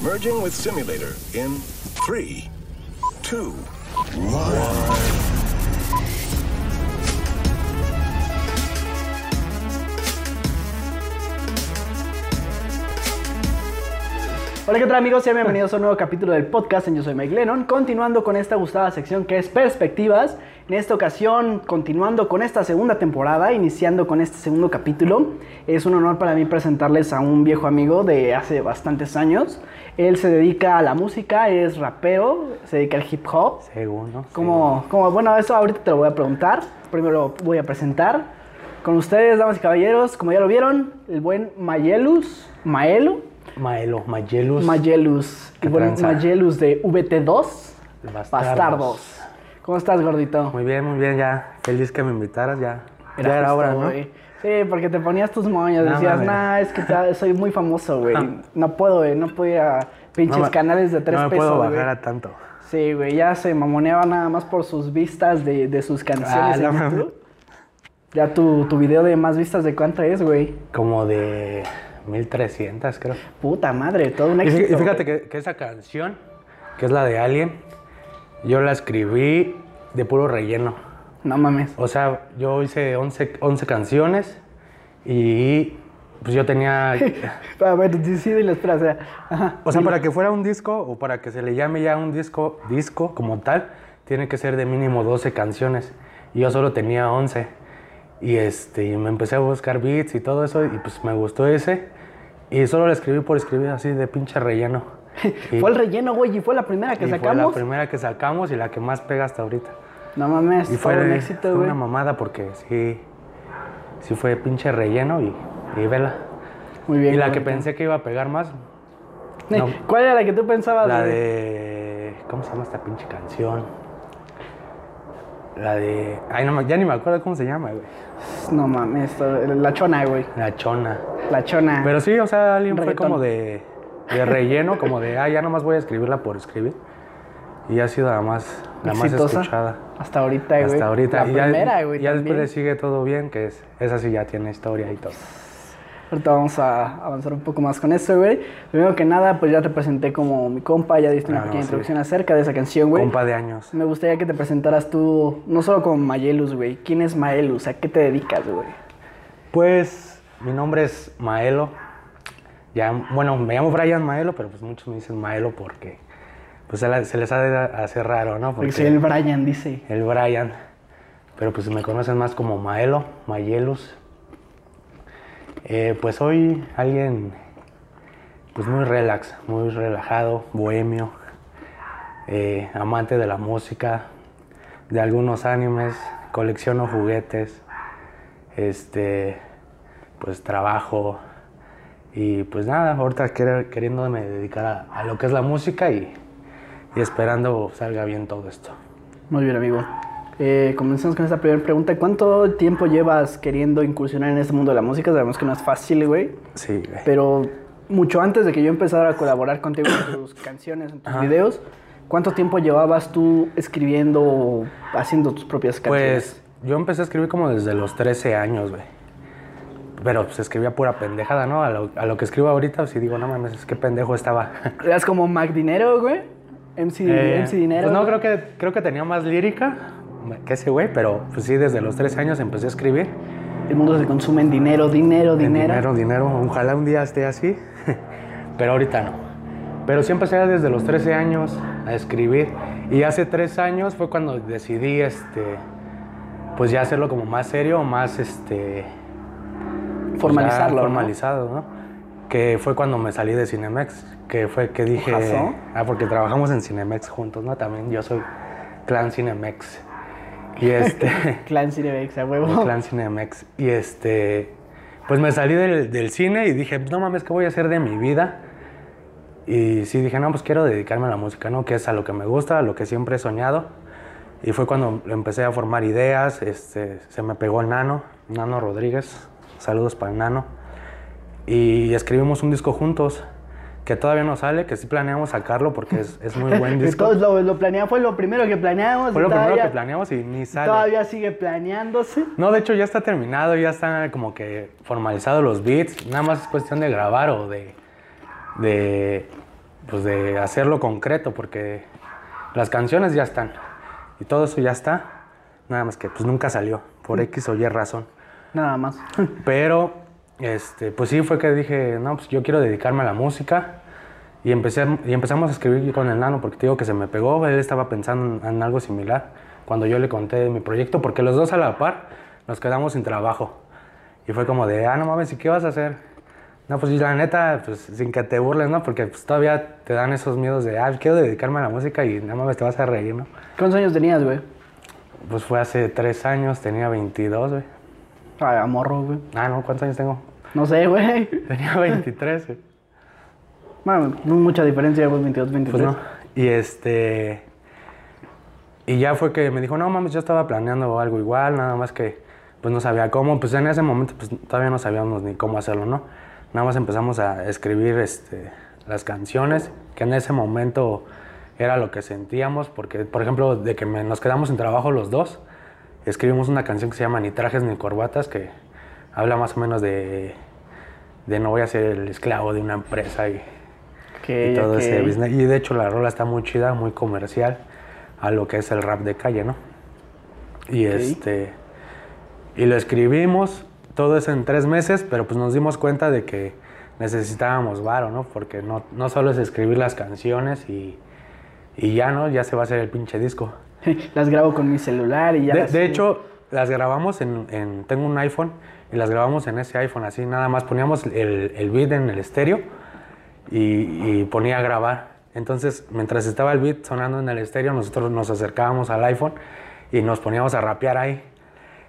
Merging with simulator in three, two, one. Hola, ¿qué tal amigos? Sean bienvenidos a un nuevo capítulo del podcast en Yo Soy Mike Lennon. Continuando con esta gustada sección que es Perspectivas. En esta ocasión, continuando con esta segunda temporada, iniciando con este segundo capítulo, es un honor para mí presentarles a un viejo amigo de hace bastantes años. Él se dedica a la música, es rapero, se dedica al hip hop. Según, ¿no? Como, como, bueno, eso ahorita te lo voy a preguntar. Primero voy a presentar. Con ustedes, damas y caballeros, como ya lo vieron, el buen Mayelus, Maelo. Maelo, Mayelus. Mayelus. ¿Qué El buen tranza? Mayelus de VT2. Bastardos. Bastardos. ¿Cómo estás, gordito? Muy bien, muy bien, ya. Feliz que me invitaras, ya. ya Era hora, ¿no? Sí, porque te ponías tus moños, No, decías, nah, es que soy muy famoso, güey. No puedo, güey, no puedo ir a pinches No canales de tres no me pesos, puedo bajar a tanto. Sí, güey, ya se mamoneaba nada más por sus vistas de, de sus canciones Ah, en. YouTube. Ya tu, tu video de más vistas de cuánto es, güey. Como de 1300, creo. Puta madre, todo un éxito. y fíjate que, que esa canción, que es la de Alien, yo la escribí de puro relleno. No mames. O sea, yo hice 11, 11 canciones y pues yo tenía... A ver, dile, espera, o sea, ajá. O sea, para que fuera un disco o para que se le llame ya un disco, disco como tal, tiene que ser de mínimo 12 canciones. Y yo solo tenía 11. Y este, y me empecé a buscar beats y todo eso y pues me gustó ese. Y solo lo escribí por escribir así de pinche relleno. Y- Fue el relleno, güey, y fue la primera que y fue sacamos. la primera que sacamos y la que más pega hasta ahorita. No mames, Y fue fue, un fue éxito, güey. una mamada porque sí, sí fue pinche relleno y, y vela. Muy bien. y la que pensé que iba a pegar más, no. ¿Cuál era la que tú pensabas? La de. ¿Cómo se llama esta pinche canción? La de. Ay, no, ya ni me acuerdo cómo se llama, güey. No mames, la chona, güey. La chona. La chona. Pero sí, o sea, alguien fue como de. De relleno, como de. Ah, ya nomás voy a escribirla por escribir. Y ha sido la más. La más escuchada. Hasta ahorita, güey. Hasta ahorita. La y ya, primera, güey. Ya también. después le sigue todo bien, que es. Esa sí ya tiene historia y todo. Ahorita vamos a avanzar un poco más con esto, güey. Primero que nada, pues ya te presenté como mi compa, ya diste una pequeña sí. introducción acerca de esa canción, güey. Compa de años. Me gustaría que te presentaras tú, no solo como Mayelus, güey. ¿Quién es Mayelus? ¿A qué te dedicas, güey? Pues mi nombre es Maelo. Ya, bueno, me llamo Brian Maelo, pero pues muchos me dicen Maelo porque pues se, la- se les ha de hacer raro, ¿no? Porque el Brian, dice. el Brian. Pero pues me conocen más como Maelo, Mayelus. Eh, pues soy alguien pues muy relax, muy relajado, bohemio, eh, amante de la música, de algunos animes, colecciono juguetes, este, pues trabajo y pues nada, ahorita quer- queriéndome dedicar a, lo que es la música y esperando salga bien todo esto. Muy bien, amigo. Eh, comencemos con esta primera pregunta. ¿Cuánto tiempo llevas queriendo incursionar en este mundo de la música? Sabemos que no es fácil, güey. Sí, güey. Pero mucho antes de que yo empezara a colaborar contigo en tus canciones, en tus Ajá. videos, ¿cuánto tiempo llevabas tú escribiendo o haciendo tus propias canciones? Pues yo empecé a escribir como desde los 13 años, güey. Pero pues escribía pura pendejada, ¿no? A lo, a lo que escribo ahorita, pues sí digo, no mames, es que pendejo estaba. ¿Eras como Mac Dinero, güey? MC, Eh, MC Dinero. Pues no, güey? creo que, creo que tenía más lírica que ese güey, pero pues sí, desde los 13 años empecé a escribir. El mundo se consume en dinero, dinero, En dinero. Dinero, dinero. Ojalá un día esté así, pero ahorita no. Pero sí empecé desde los 13 años a escribir. Y hace tres años fue cuando decidí, este, pues ya hacerlo como más serio, más, este... pues, Formalizarlo, ya ¿no? Formalizado, ¿no? Que fue cuando me salí de Cinemex, que fue que dije... Ojazo. Ah, porque trabajamos en Cinemex juntos, ¿no? También yo soy clan Cinemex. Y este... Clan Cinebex, a huevo. clan Cinemex. Y este, pues me salí del, del cine y dije, no mames, ¿qué voy a hacer de mi vida? Y sí dije, no, pues quiero dedicarme a la música, ¿no? Que es a lo que me gusta, a lo que siempre he soñado. Y fue cuando empecé a formar ideas, este, se me pegó el Nano, Nano Rodríguez, saludos para el Nano. Y escribimos un disco juntos, que todavía no sale, que sí planeamos sacarlo porque es, es muy buen disco. todos lo, lo planeamos, fue lo primero que planeamos. Fue lo primero que planeamos y ni sale. Todavía sigue planeándose. No, de hecho ya está terminado, ya están como que formalizados los beats. Nada más es cuestión de grabar o de, de pues de hacerlo concreto, porque las canciones ya están y todo eso ya está, nada más que pues nunca salió, por X o Y razón. Nada más. Pero, este, pues sí, fue que dije, no, pues yo quiero dedicarme a la música. Y, empecé, y empezamos a escribir con el nano, porque te digo que se me pegó, él estaba pensando en, en algo similar cuando yo le conté mi proyecto, porque los dos a la par nos quedamos sin trabajo. Y fue como de, ah, no mames, ¿y qué vas a hacer? No, pues la neta, pues sin que te burles, ¿no? Porque pues, todavía te dan esos miedos de, ah, quiero dedicarme a la música y no mames, te vas a reír, ¿no? ¿Cuántos años tenías, güey? Pues fue hace tres años, tenía 22, güey. Ay, a morro, güey. Ah, no, ¿cuántos años tengo? No sé, güey. Tenía 23, güey. Bueno, no mucha diferencia, pues 22, 23. Pues no. Y este. Y ya fue que me dijo, no mames, yo estaba planeando algo igual, nada más que pues no sabía cómo. Pues en ese momento pues todavía no sabíamos ni cómo hacerlo, ¿no? Nada más empezamos a escribir este, las canciones, que en ese momento era lo que sentíamos, porque por ejemplo, de que me- nos quedamos en trabajo los dos, escribimos una canción que se llama Ni trajes ni corbatas, que habla más o menos de, de no voy a ser el esclavo de una empresa y, todo ese business. Y de hecho la rola está muy chida, muy comercial a lo que es el rap de calle, ¿no? Y este y lo escribimos todo eso en tres meses, pero pues nos dimos cuenta de que necesitábamos varo, ¿no? Porque no, no solo es escribir las canciones y, y ya, ¿no? Ya se va a hacer el pinche disco. Las grabo con mi celular y ya. De, las- de hecho, las grabamos en, en- Tengo un iPhone y las grabamos en ese iPhone así, nada más poníamos el, el beat en el estéreo y, y ponía a grabar. Entonces, mientras estaba el beat sonando en el estéreo, nosotros nos acercábamos al iPhone y nos poníamos a rapear ahí.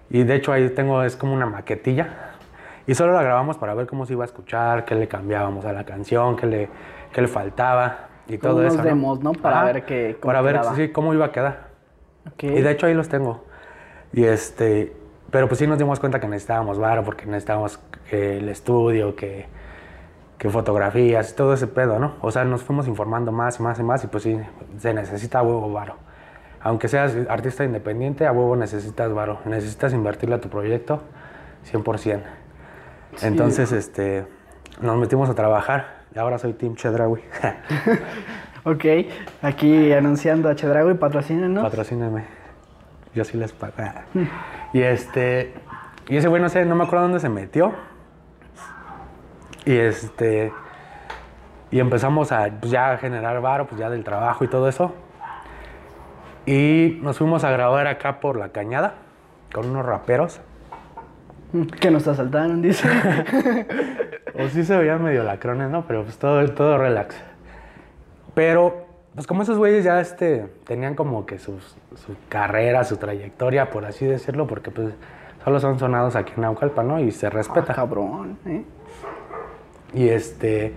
Y de hecho ahí tengo, es como una maquetilla. Y solo la grabamos para ver cómo se iba a escuchar, qué le cambiábamos a la canción, qué le, qué le faltaba y Como todo unos eso. demos, ¿no? Para ver qué- cómo Para ver sí, cómo iba a quedar. Ok. Y de hecho ahí los tengo. Y este, pero pues sí nos dimos cuenta que necesitábamos varo porque necesitábamos el estudio, que, que fotografías todo ese pedo, ¿no? O sea, nos fuimos informando más y más y más y pues sí, se necesita a huevo varo. Aunque seas artista independiente, a huevo necesitas varo. Necesitas invertirle a tu proyecto 100%. Entonces, este, nos metimos a trabajar y ahora soy Team Chedraui. Ok, aquí anunciando a Chedrago y patrocínenos. Patrocíname. Yo sí les pago. Y este. Y ese güey, no sé, no me acuerdo dónde se metió. Y este. Y empezamos a pues, ya a generar varo, pues ya del trabajo y todo eso. Y nos fuimos a grabar acá por la cañada con unos raperos. que nos asaltaron, dice. O sí se veían medio lacrones, ¿no? Pero pues todo, todo relax. Pero, pues como esos güeyes ya este, tenían como que sus- su carrera, su trayectoria, por así decirlo, porque pues solo son sonados aquí en Naucalpan, ¿no? Y se respeta. Cabrón, ¿eh? Y este,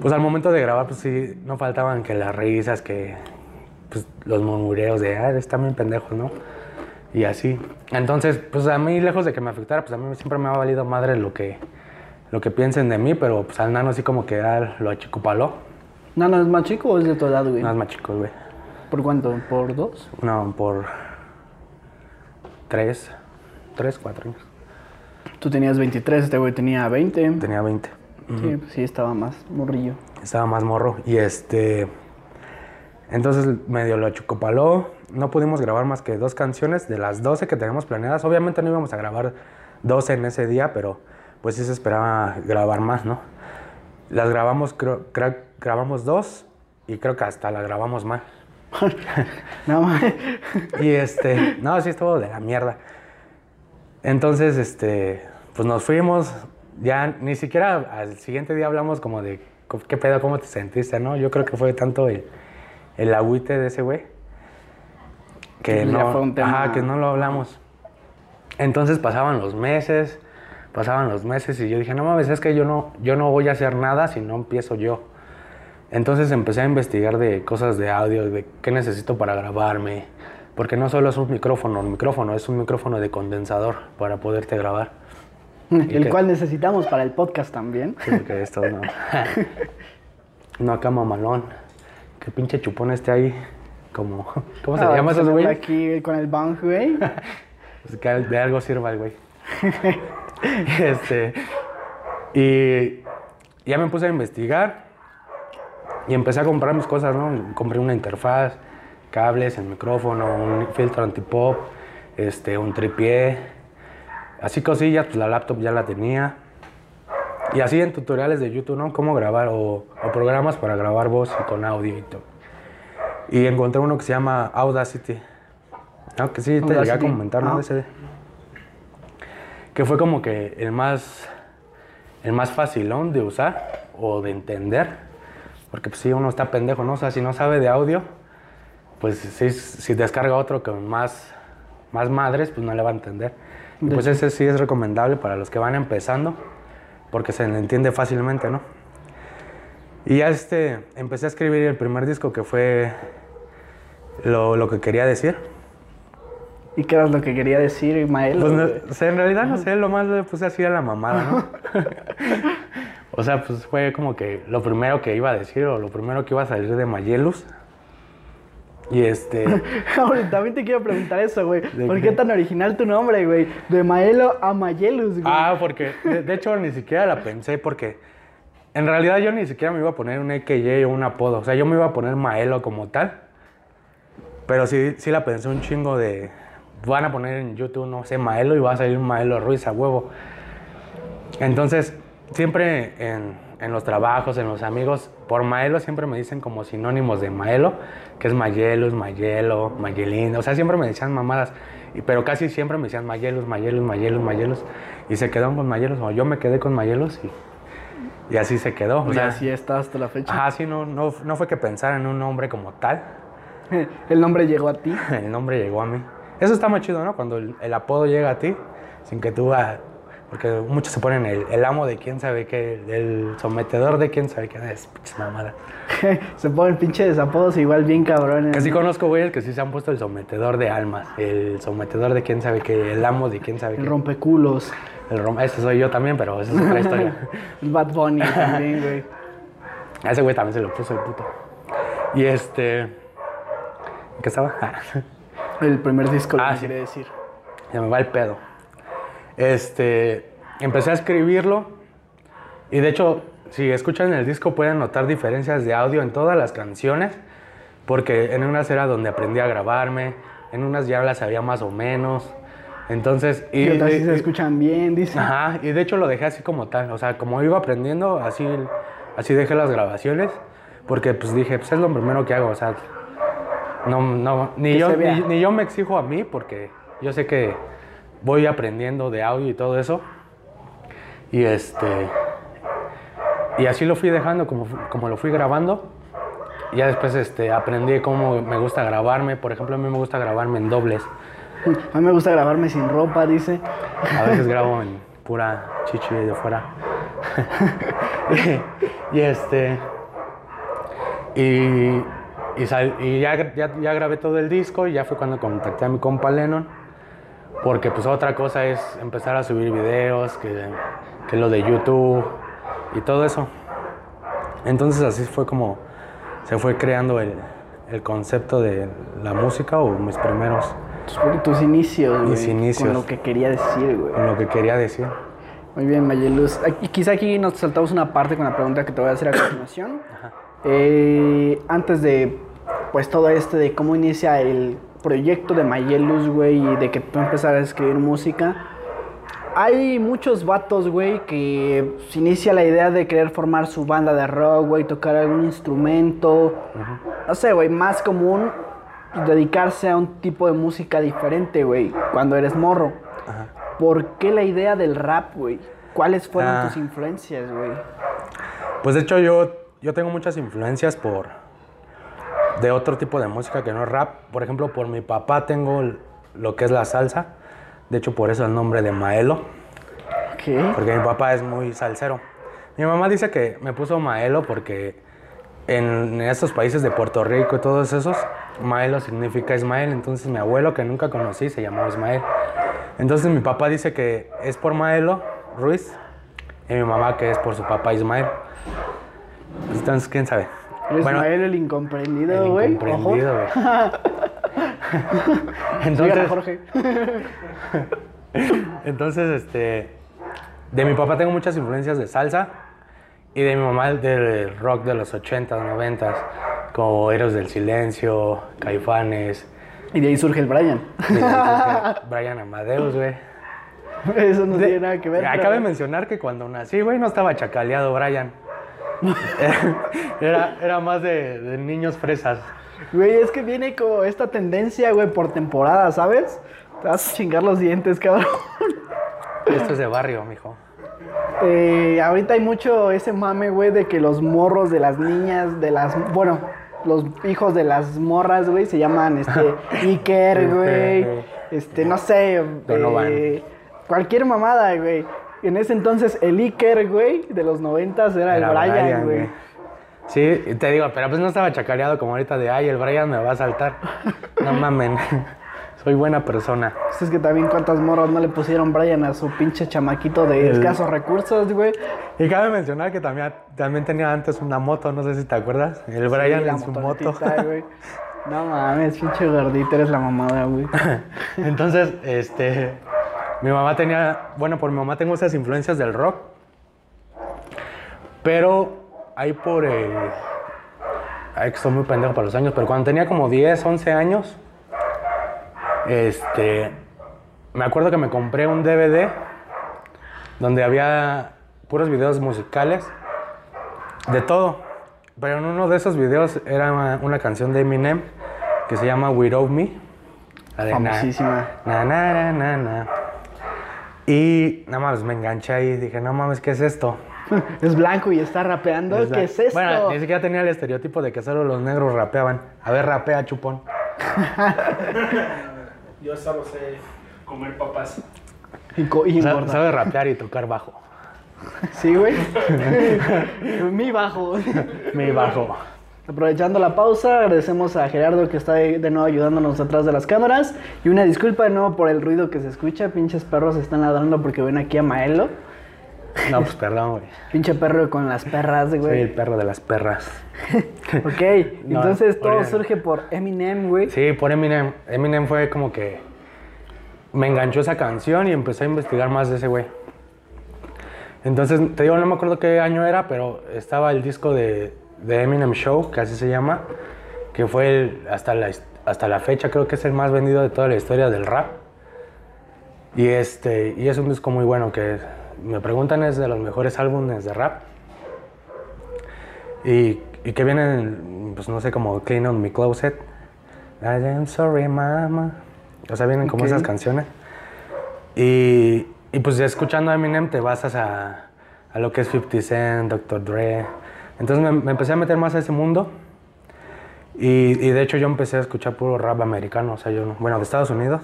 pues al momento de grabar, pues sí, no faltaban que las risas, que pues, los murmureos de, ah, están bien pendejos, ¿no? Y así. Entonces, pues a mí, lejos de que me afectara, pues a mí siempre me ha valido madre lo que, lo que piensen de mí, pero pues al nano así como que ah, lo achicopaló. ¿No, no es más chico o es de tu edad, güey? No es más chico, güey. ¿Por cuánto? ¿Por dos? No, por tres, tres, cuatro años. Tú tenías 23, este güey tenía 20. Tenía 20. Sí, pues sí, estaba más morrillo. Estaba más morro. Y este. Entonces medio lo chocopaló. No pudimos grabar más que dos canciones de las 12 que teníamos planeadas. Obviamente no íbamos a grabar 12 en ese día, pero pues sí se esperaba grabar más, ¿no? Las grabamos, creo, creo- grabamos dos y creo que hasta la grabamos mal. No, mames. Y este, no, sí estuvo de la mierda. Entonces, este, pues nos fuimos. Ya ni siquiera al siguiente día hablamos como de qué pedo, cómo te sentiste, ¿no? Yo creo que fue tanto el, el agüite de ese güey que no, fue un tema- ajá, que no lo hablamos. Entonces pasaban los meses, pasaban los meses y yo dije, no mames, es que yo no, yo no voy a hacer nada si no empiezo yo. Entonces empecé a investigar de cosas de audio, de qué necesito para grabarme, porque no solo es un micrófono, un micrófono, es un micrófono de condensador para poderte grabar. El qué? cual necesitamos para el podcast también. Sí, porque esto no. no acá mamalón. Que pinche chupón esté ahí. Como. ¿Cómo se Ah, llama esos güey? Aquí con el bang, güey. Pues que de algo sirva el güey. este. Y ya me puse a investigar. Y empecé a comprar mis cosas, ¿no? Compré una interfaz, cables, el micrófono, un filtro antipop, este, un tripié, así cosillas, pues la laptop ya la tenía. Y así en tutoriales de YouTube, ¿no? Cómo grabar o, o programas para grabar voz y con audio y todo. Y encontré uno que se llama Audacity. ¿no? Que sí, te llegué a comentar, ¿no? Ah. Ese- que fue como que el más, el más facilón de usar o de entender. Porque pues sí, uno está pendejo, ¿no? O sea, si no sabe de audio, pues si, si descarga otro con más, más madres, pues no le va a entender. Y pues ese sí es recomendable para los que van empezando, porque se le entiende fácilmente, ¿no? Y ya este, empecé a escribir el primer disco que fue lo, lo que quería decir. ¿Y qué era lo que quería decir, Ismael? Pues no- güey? o sea, en realidad no sé, lo más le puse así a la mamada, ¿no? o sea, pues fue como que lo primero que iba a decir o lo primero que iba a salir de Mayelus. Y este, Ahora, también te quiero preguntar eso, güey. ¿De ¿Por qué? qué tan original tu nombre, güey? De Maelo a Mayelus, güey. ah, porque de, de hecho ni siquiera la pensé porque en realidad yo ni siquiera me iba a poner un EKJ o un apodo, o sea, yo me iba a poner Maelo como tal. Pero sí, sí la pensé un chingo de van a poner en YouTube, no sé, Maelo y va a salir Maelo Ruiz a huevo. Entonces, siempre en, en los trabajos, en los amigos, por Maelo siempre me dicen como sinónimos de Maelo, que es Mayelus, Mayelo, Mayelín. O sea, siempre me decían mamadas, y- pero casi siempre me decían Mayelus, Mayelus, Mayelus, Mayelus. Y se quedaron con Mayelus, o yo me quedé con Mayelus y, y así se quedó. O y sea, así está hasta la fecha. ajá, sí, no, no, no fue que pensara en un nombre como tal, El nombre llegó a ti. el nombre llegó a mí. Eso está muy chido, ¿no? Cuando el, el apodo llega a ti, sin que tú... ah, porque muchos se ponen el, el amo de quién sabe qué, el sometedor de quién sabe qué, es pinches mamadas. Se ponen pinche desapodos igual bien cabrones. Que sí ¿no? conozco güeyes que sí se han puesto el sometedor de almas, el sometedor de quién sabe qué, el amo de quién sabe El qué. rompeculos. El rom ese soy yo también, pero esa es otra historia. El Bad Bunny también, güey. A ese güey también se lo puso el puto. Y este... ¿Qué estaba? El primer disco, lo Ah, que sí. quiere decir. Se me va el pedo. Este, empecé a escribirlo y de hecho, si escuchan el disco pueden notar diferencias de audio en todas las canciones, porque en unas era donde aprendí a grabarme, en unas ya las sabía más o menos. Entonces, Y, otras sí y- se escuchan bien, dice. Ajá, y de hecho lo dejé así como tal, o sea, como iba aprendiendo, así, así dejé las grabaciones, porque pues dije, pues es lo primero que hago, o sea, no, no, ni yo, ni, ni yo me exijo a mí, porque yo sé que voy aprendiendo de audio y todo eso, y este, y así lo fui dejando, como, como lo fui grabando, y ya después este, aprendí cómo me gusta grabarme, por ejemplo, a mí me gusta grabarme en dobles, A mí me gusta grabarme sin ropa, dice. A veces grabo en pura chichi de fuera. y, y este. Y, y, sal- y ya, ya, ya grabé todo el disco y ya fue cuando contacté a mi compa Lennon. Porque pues otra cosa es empezar a subir videos, que, que lo de YouTube y todo eso. Entonces así fue como se fue creando el, el concepto de la música o mis primeros, Tus, tus inicios, güey. Mis inicios. Con lo que quería decir, güey. con lo que quería decir. Muy bien, Mayeluz. Aquí- quizá aquí nos saltamos una parte con la pregunta que te voy a hacer a continuación. Eh, antes de, pues, todo este de cómo inicia el proyecto de Mayeluz, güey, y de que tú empezaras a escribir música. Hay muchos vatos, güey, que se inicia la idea de querer formar su banda de rock, güey, tocar algún instrumento. No sé, güey, más común dedicarse a un tipo de música diferente, güey, cuando eres morro. ¿Por qué la idea del rap, güey? ¿Cuáles fueron Ah. tus influencias, güey? Pues de hecho yo, yo tengo muchas influencias por de otro tipo de música que no es rap. Por ejemplo, por mi papá tengo lo que es la salsa. De hecho, por eso el nombre de Maelo, ¿Qué? porque mi papá es muy salsero. Mi mamá dice que me puso Maelo porque en estos países de Puerto Rico y todos esos, Maelo significa Ismael. Entonces mi abuelo, que nunca conocí, se llamaba Ismael. Entonces mi papá dice que es por Maelo Ruiz y mi mamá que es por su papá Ismael. Entonces, ¿quién sabe? Eres Bueno, Ismael el incomprendido, el güey. incomprendido, Ojo. güey. Entonces, Jorge. entonces, este, de mi papá tengo muchas influencias de salsa Y de mi mamá del rock de los 80s, 90s, como Héroes del Silencio, Caifanes, Y de ahí surge el Brian. Brian Amadeus, güey. Eso no tiene nada que ver. Acaba de mencionar que cuando nací, güey, no estaba chacaleado Brian. era, era más de, de niños fresas. Güey, es que viene como esta tendencia, güey, por temporada, ¿sabes? Te vas a chingar los dientes, cabrón. Esto es de barrio, mijo. Eh, ahorita hay mucho ese mame, güey, de que los morros de las niñas, de las. Bueno, los hijos de las morras, güey, se llaman este. Iker, güey. Este, no sé. Eh, cualquier mamada, güey. En ese entonces, el Iker, güey, de los noventas era, Era el Brian, Brian, güey. güey. Sí, te digo, pero pues no estaba chacaleado como ahorita de, ay, el Brian me va a saltar. No mamen, soy buena persona. Pues Es que también cuántas morras no le pusieron Brian a su pinche chamaquito de El- escasos recursos, güey. Y cabe mencionar que también, también tenía antes una moto, no sé si te acuerdas. El Brian Sí, en su moto. güey. No mames, pinche gordito, eres la mamada, güey. Entonces, este, mi mamá tenía, bueno, por mi mamá tengo esas influencias del rock, pero ahí por el, ay, que estoy muy pendejo para los años, pero cuando tenía como 10, 11 años, este, me acuerdo que me compré un DVD donde había puros videos musicales de todo, pero en uno de esos videos era una, una canción de Eminem que se llama Without Me. la de na- Famosísima. Na, na, na, na, na. Y nada más me enganché ahí y dije, no mames, ¿qué es esto? Es blanco y está rapeando. ¿Qué es esto? Bueno, ni siquiera tenía el estereotipo de que solo los negros rapeaban. A ver, rapea, chupón. Yo solo sé comer papas. Y, co- y Sa- engorda. Sabe rapear y tocar bajo. Sí, güey. Mi bajo. Mi bajo. Aprovechando la pausa, agradecemos a Gerardo que está de de nuevo ayudándonos atrás de las cámaras. Y una disculpa de nuevo por el ruido que se escucha. Pinches perros están ladrando porque ven aquí a Maelo. No, pues perdón, güey. Pinche perro con las perras, Soy güey. el perro de las perras. Ok, No, entonces todo surge por Eminem, güey. Sí, por Eminem. Eminem fue como que me enganchó esa canción y empecé a investigar más de ese güey. Entonces, te digo, no me acuerdo qué año era, pero estaba el disco de, de Eminem Show, que así se llama, que fue el- hasta, la, hasta la fecha, creo que es el más vendido de toda la historia del rap. Y, este, y es un disco muy bueno, que me preguntan es de los mejores álbumes de rap. Y, y que vienen, pues no sé, como Clean on My Closet. I am sorry, mama. O sea, vienen como esas canciones. Y, y pues ya escuchando a Eminem te basas a, a lo que es 50 Cent, Dr. Dre. Entonces me, me empecé a meter más a ese mundo. Y, y de hecho yo empecé a escuchar puro rap americano. O sea, yo no, bueno, de Estados Unidos.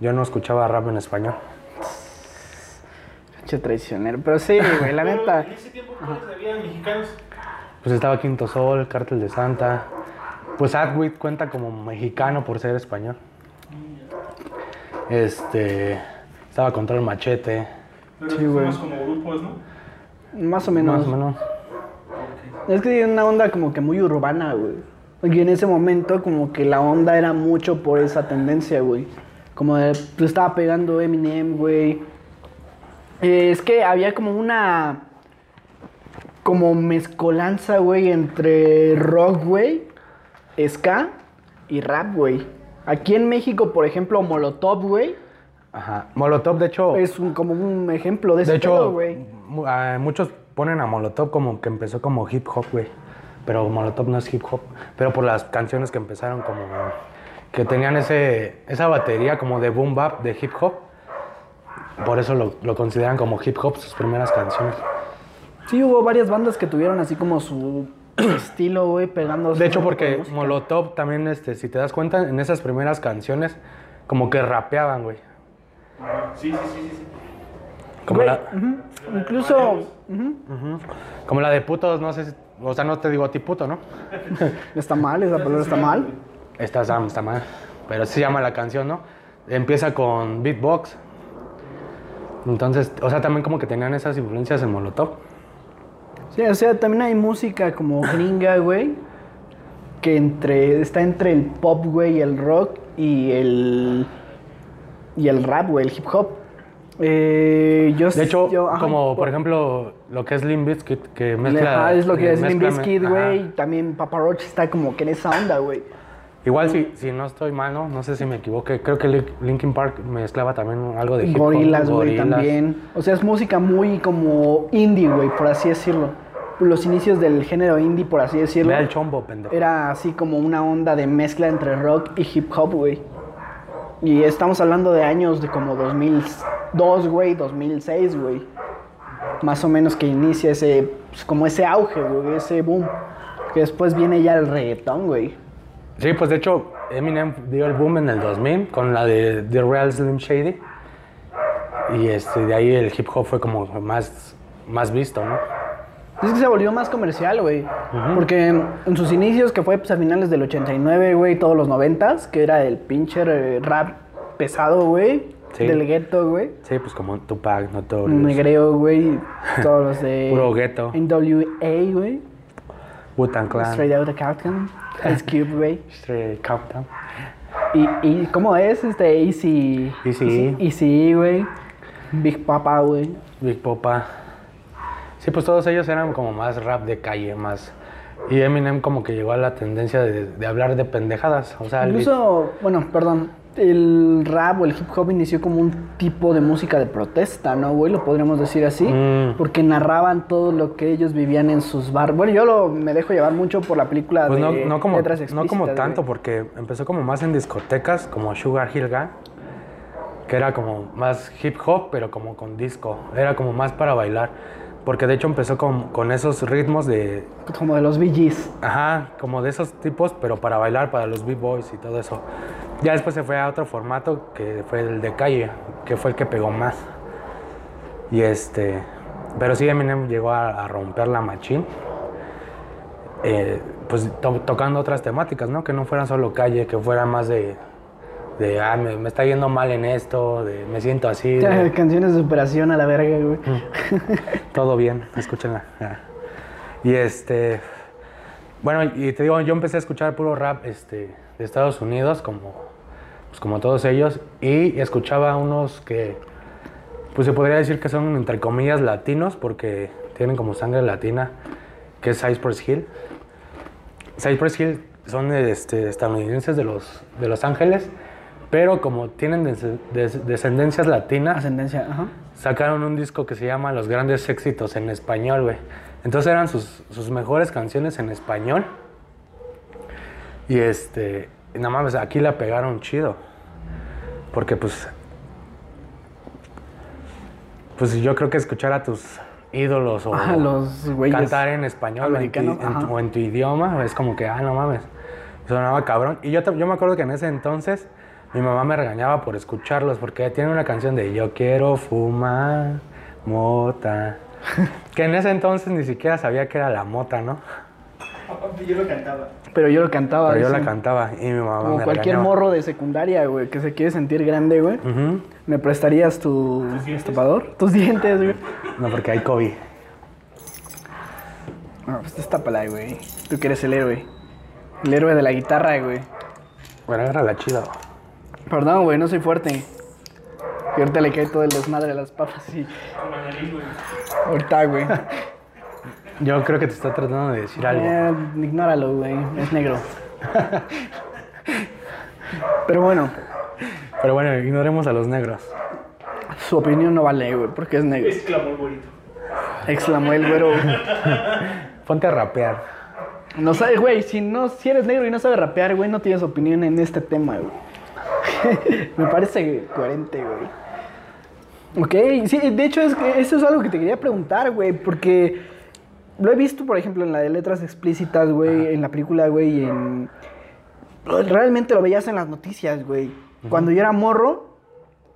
Yo no escuchaba rap en español. Pinche traicionero. Pero sí, güey, la neta. En ese tiempo, ¿cuáles había mexicanos? Pues estaba Quinto Sol, Cártel de Santa. Pues Adwit cuenta como mexicano por ser español. Este. Estaba Control Machete. Pero Sí, sí, güey. como grupos, ¿no? Más o menos. Más o menos. Es que tiene una onda como que muy urbana, güey. Y en ese momento como que la onda era mucho por esa tendencia, güey. Como de, pues, estaba pegando Eminem, güey. Eh, es que había como una... Como mezcolanza, güey, entre rock, güey, ska y rap, güey. Aquí en México, por ejemplo, Molotov, güey, Ajá. Molotov, de hecho. es un- como un ejemplo de ese de hecho, pedo, güey. mu- muchos ponen a Molotov como que empezó como hip hop, güey. Pero Molotov no es hip hop. Pero por las canciones que empezaron como. que tenían ese, esa batería como de boom bap, de hip hop. Por eso lo, lo consideran como hip hop sus primeras canciones. Sí, hubo varias bandas que tuvieron así como su estilo, güey, pegando. De hecho, porque Molotov también, este, si te das cuenta, en esas primeras canciones, como que rapeaban, güey. Sí, sí, sí. sí. Como, la, Incluso. Como la de putos, no sé si- O sea, no te digo a ti puto, ¿no? Está mal, esa palabra está mal. Está, mal. Pero se llama la canción, ¿no? Empieza con beatbox. Entonces, o sea, también como que tenían esas influencias en Molotov. Sí, o sea, también hay música como gringa, güey. Que entre. está entre el pop, güey, el rock y el. y el rap, güey, el hip hop. Eh, yo De hecho, yo- ajá, como por- ejemplo, lo que es Limp Bizkit, que mezcla... Ajá, es lo que es Limp Bizkit, güey. También Papa Roach está como que en esa onda, güey. Igual si, si no estoy mal, ¿no? No sé si me equivoqué. Creo que Lin- Linkin Park mezclaba también algo de hip hop. Gorilas, güey, también. O sea, es música muy como indie, güey, por así decirlo. Los inicios del género indie, por así decirlo. Ve al chombo, pendejo. Era así como una onda de mezcla entre rock y hip hop, güey. Y estamos hablando de años de como 2002, güey, 2006, güey. Más o menos que inicia ese, pues, como ese auge, güey, ese boom. Que después viene ya el reggaetón, güey. Sí, pues de hecho, Eminem dio el boom en el 2000 con la de The Real Slim Shady. Y este, de ahí el hip hop fue como más, más visto, ¿no? Es que se volvió más comercial, güey. Porque en, en sus inicios, que fue pues, a finales del 89, güey, todos los 90, que era el pinche eh, rap pesado, güey. Sí. Del gueto, güey. Sí, pues como Tupac, Notorious. Negreo, güey. Todos los de. Puro gueto. NWA, güey. Wu-Tang Clan. Straight Outta Compton. Ice Cube, güey. Straight Compton. Y, y, ¿cómo es? Este, Easy. Easy. Easy, güey. Big Papa, güey. Big Popa. Sí, pues todos ellos eran como más rap de calle, más... Y Eminem como que llegó a la tendencia de, de hablar de pendejadas. O sea, el- Incluso, bueno, perdón, el rap o el hip hop inició como un tipo de música de protesta, ¿no, güey? Lo podríamos decir así. Mm. Porque narraban todo lo que ellos vivían en sus bar. Bueno, yo lo, me dejo llevar mucho por la película Pues no, de no como, letras no como tanto, güey. porque empezó como más en discotecas, como Sugar Hill Gang, que era como más hip hop, pero como con disco. Era como más para bailar. Porque de hecho empezó con, con esos ritmos de, Como de los VGs. Ajá, como de esos tipos, pero para bailar, para los b-boys y todo eso. Ya después se fue a otro formato que fue el de calle, que fue el que pegó más. Y este, pero sí Eminem llegó a, a romper la machín. Eh, pues to- tocando otras temáticas, ¿no? Que no fueran solo calle, que fueran más de, de ah, me, me está yendo mal en esto, de me siento así, de- Canciones de superación a la verga, güey. todo bien, escúchenla. Y este, bueno, y te digo, yo empecé a escuchar puro rap este, de Estados Unidos, como, pues como todos ellos, y escuchaba unos que, pues se podría decir que son entre comillas latinos, porque tienen como sangre latina, que es Cypress Hill. Cypress Hill son este, estadounidenses de los, de Los Ángeles, pero como tienen des- des- descendencias latinas, Ascendencia, ajá. sacaron un disco que se llama Los Grandes Éxitos en español, güey. Entonces eran sus, sus mejores canciones en español. Y este, y nada más aquí la pegaron chido. Porque pues, pues yo creo que escuchar a tus ídolos o Ah, los cantar en español o en, tu, americanos, en- ajá. o en tu idioma es como que, ah, no mames, sonaba cabrón. Y yo, yo me acuerdo que en ese entonces mi mamá me regañaba por escucharlos porque tiene una canción de Yo quiero fumar mota. que en ese entonces ni siquiera sabía que era la mota, ¿no? Yo lo cantaba. Pero yo lo cantaba. Pero yo la cantaba y mi mamá Como me cualquier regañaba. morro de secundaria, güey, que se quiere sentir grande, güey. ¿Me prestarías tu destapador? Tus dientes, güey. No, porque hay COVID. No, pues destápala, güey. Tú que eres el héroe. El héroe de la guitarra, güey. Bueno, era la chida. Perdón, güey, no soy fuerte. Y ahorita le cae todo el desmadre a las papas y... Ahorita, güey. Yo creo que te está tratando de decir algo. Eh, ignóralo, güey. Es negro. Pero bueno, Pero bueno, ignoremos a los negros. su opinión no vale, güey, porque es negro. Exclamó el bonito. Exclamó el güero. Ponte a rapear. No sabes, güey, si, no, si eres negro y no sabes rapear, güey, no tienes opinión en este tema, güey. Me parece coherente, güey. Ok, sí, de hecho, es, que eso es algo que te quería preguntar, güey, porque lo he visto, por ejemplo, en la de letras explícitas, güey, en la película, güey, y en... Realmente lo veías en las noticias, güey. Cuando yo era morro,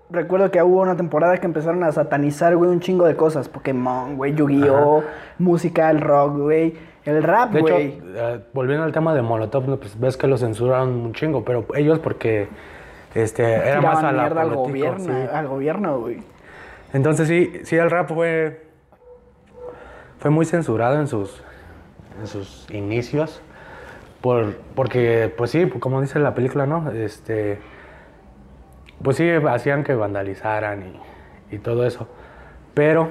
recuerdo que hubo una temporada que empezaron a satanizar, güey, un chingo de cosas. Pokémon, güey, Yu-Gi-Oh, música, el rock, güey, el rap, De hecho, güey. eh, volviendo al tema de Molotov, pues ves que lo censuraron un chingo, pero ellos porque este, era más a la mierda al político, gobierno, sí. al gobierno, güey. Entonces sí, sí el rap fue fue muy censurado en sus en sus inicios por porque pues sí, como dice la película, ¿no? Este pues sí hacían que vandalizaran y, y todo eso. Pero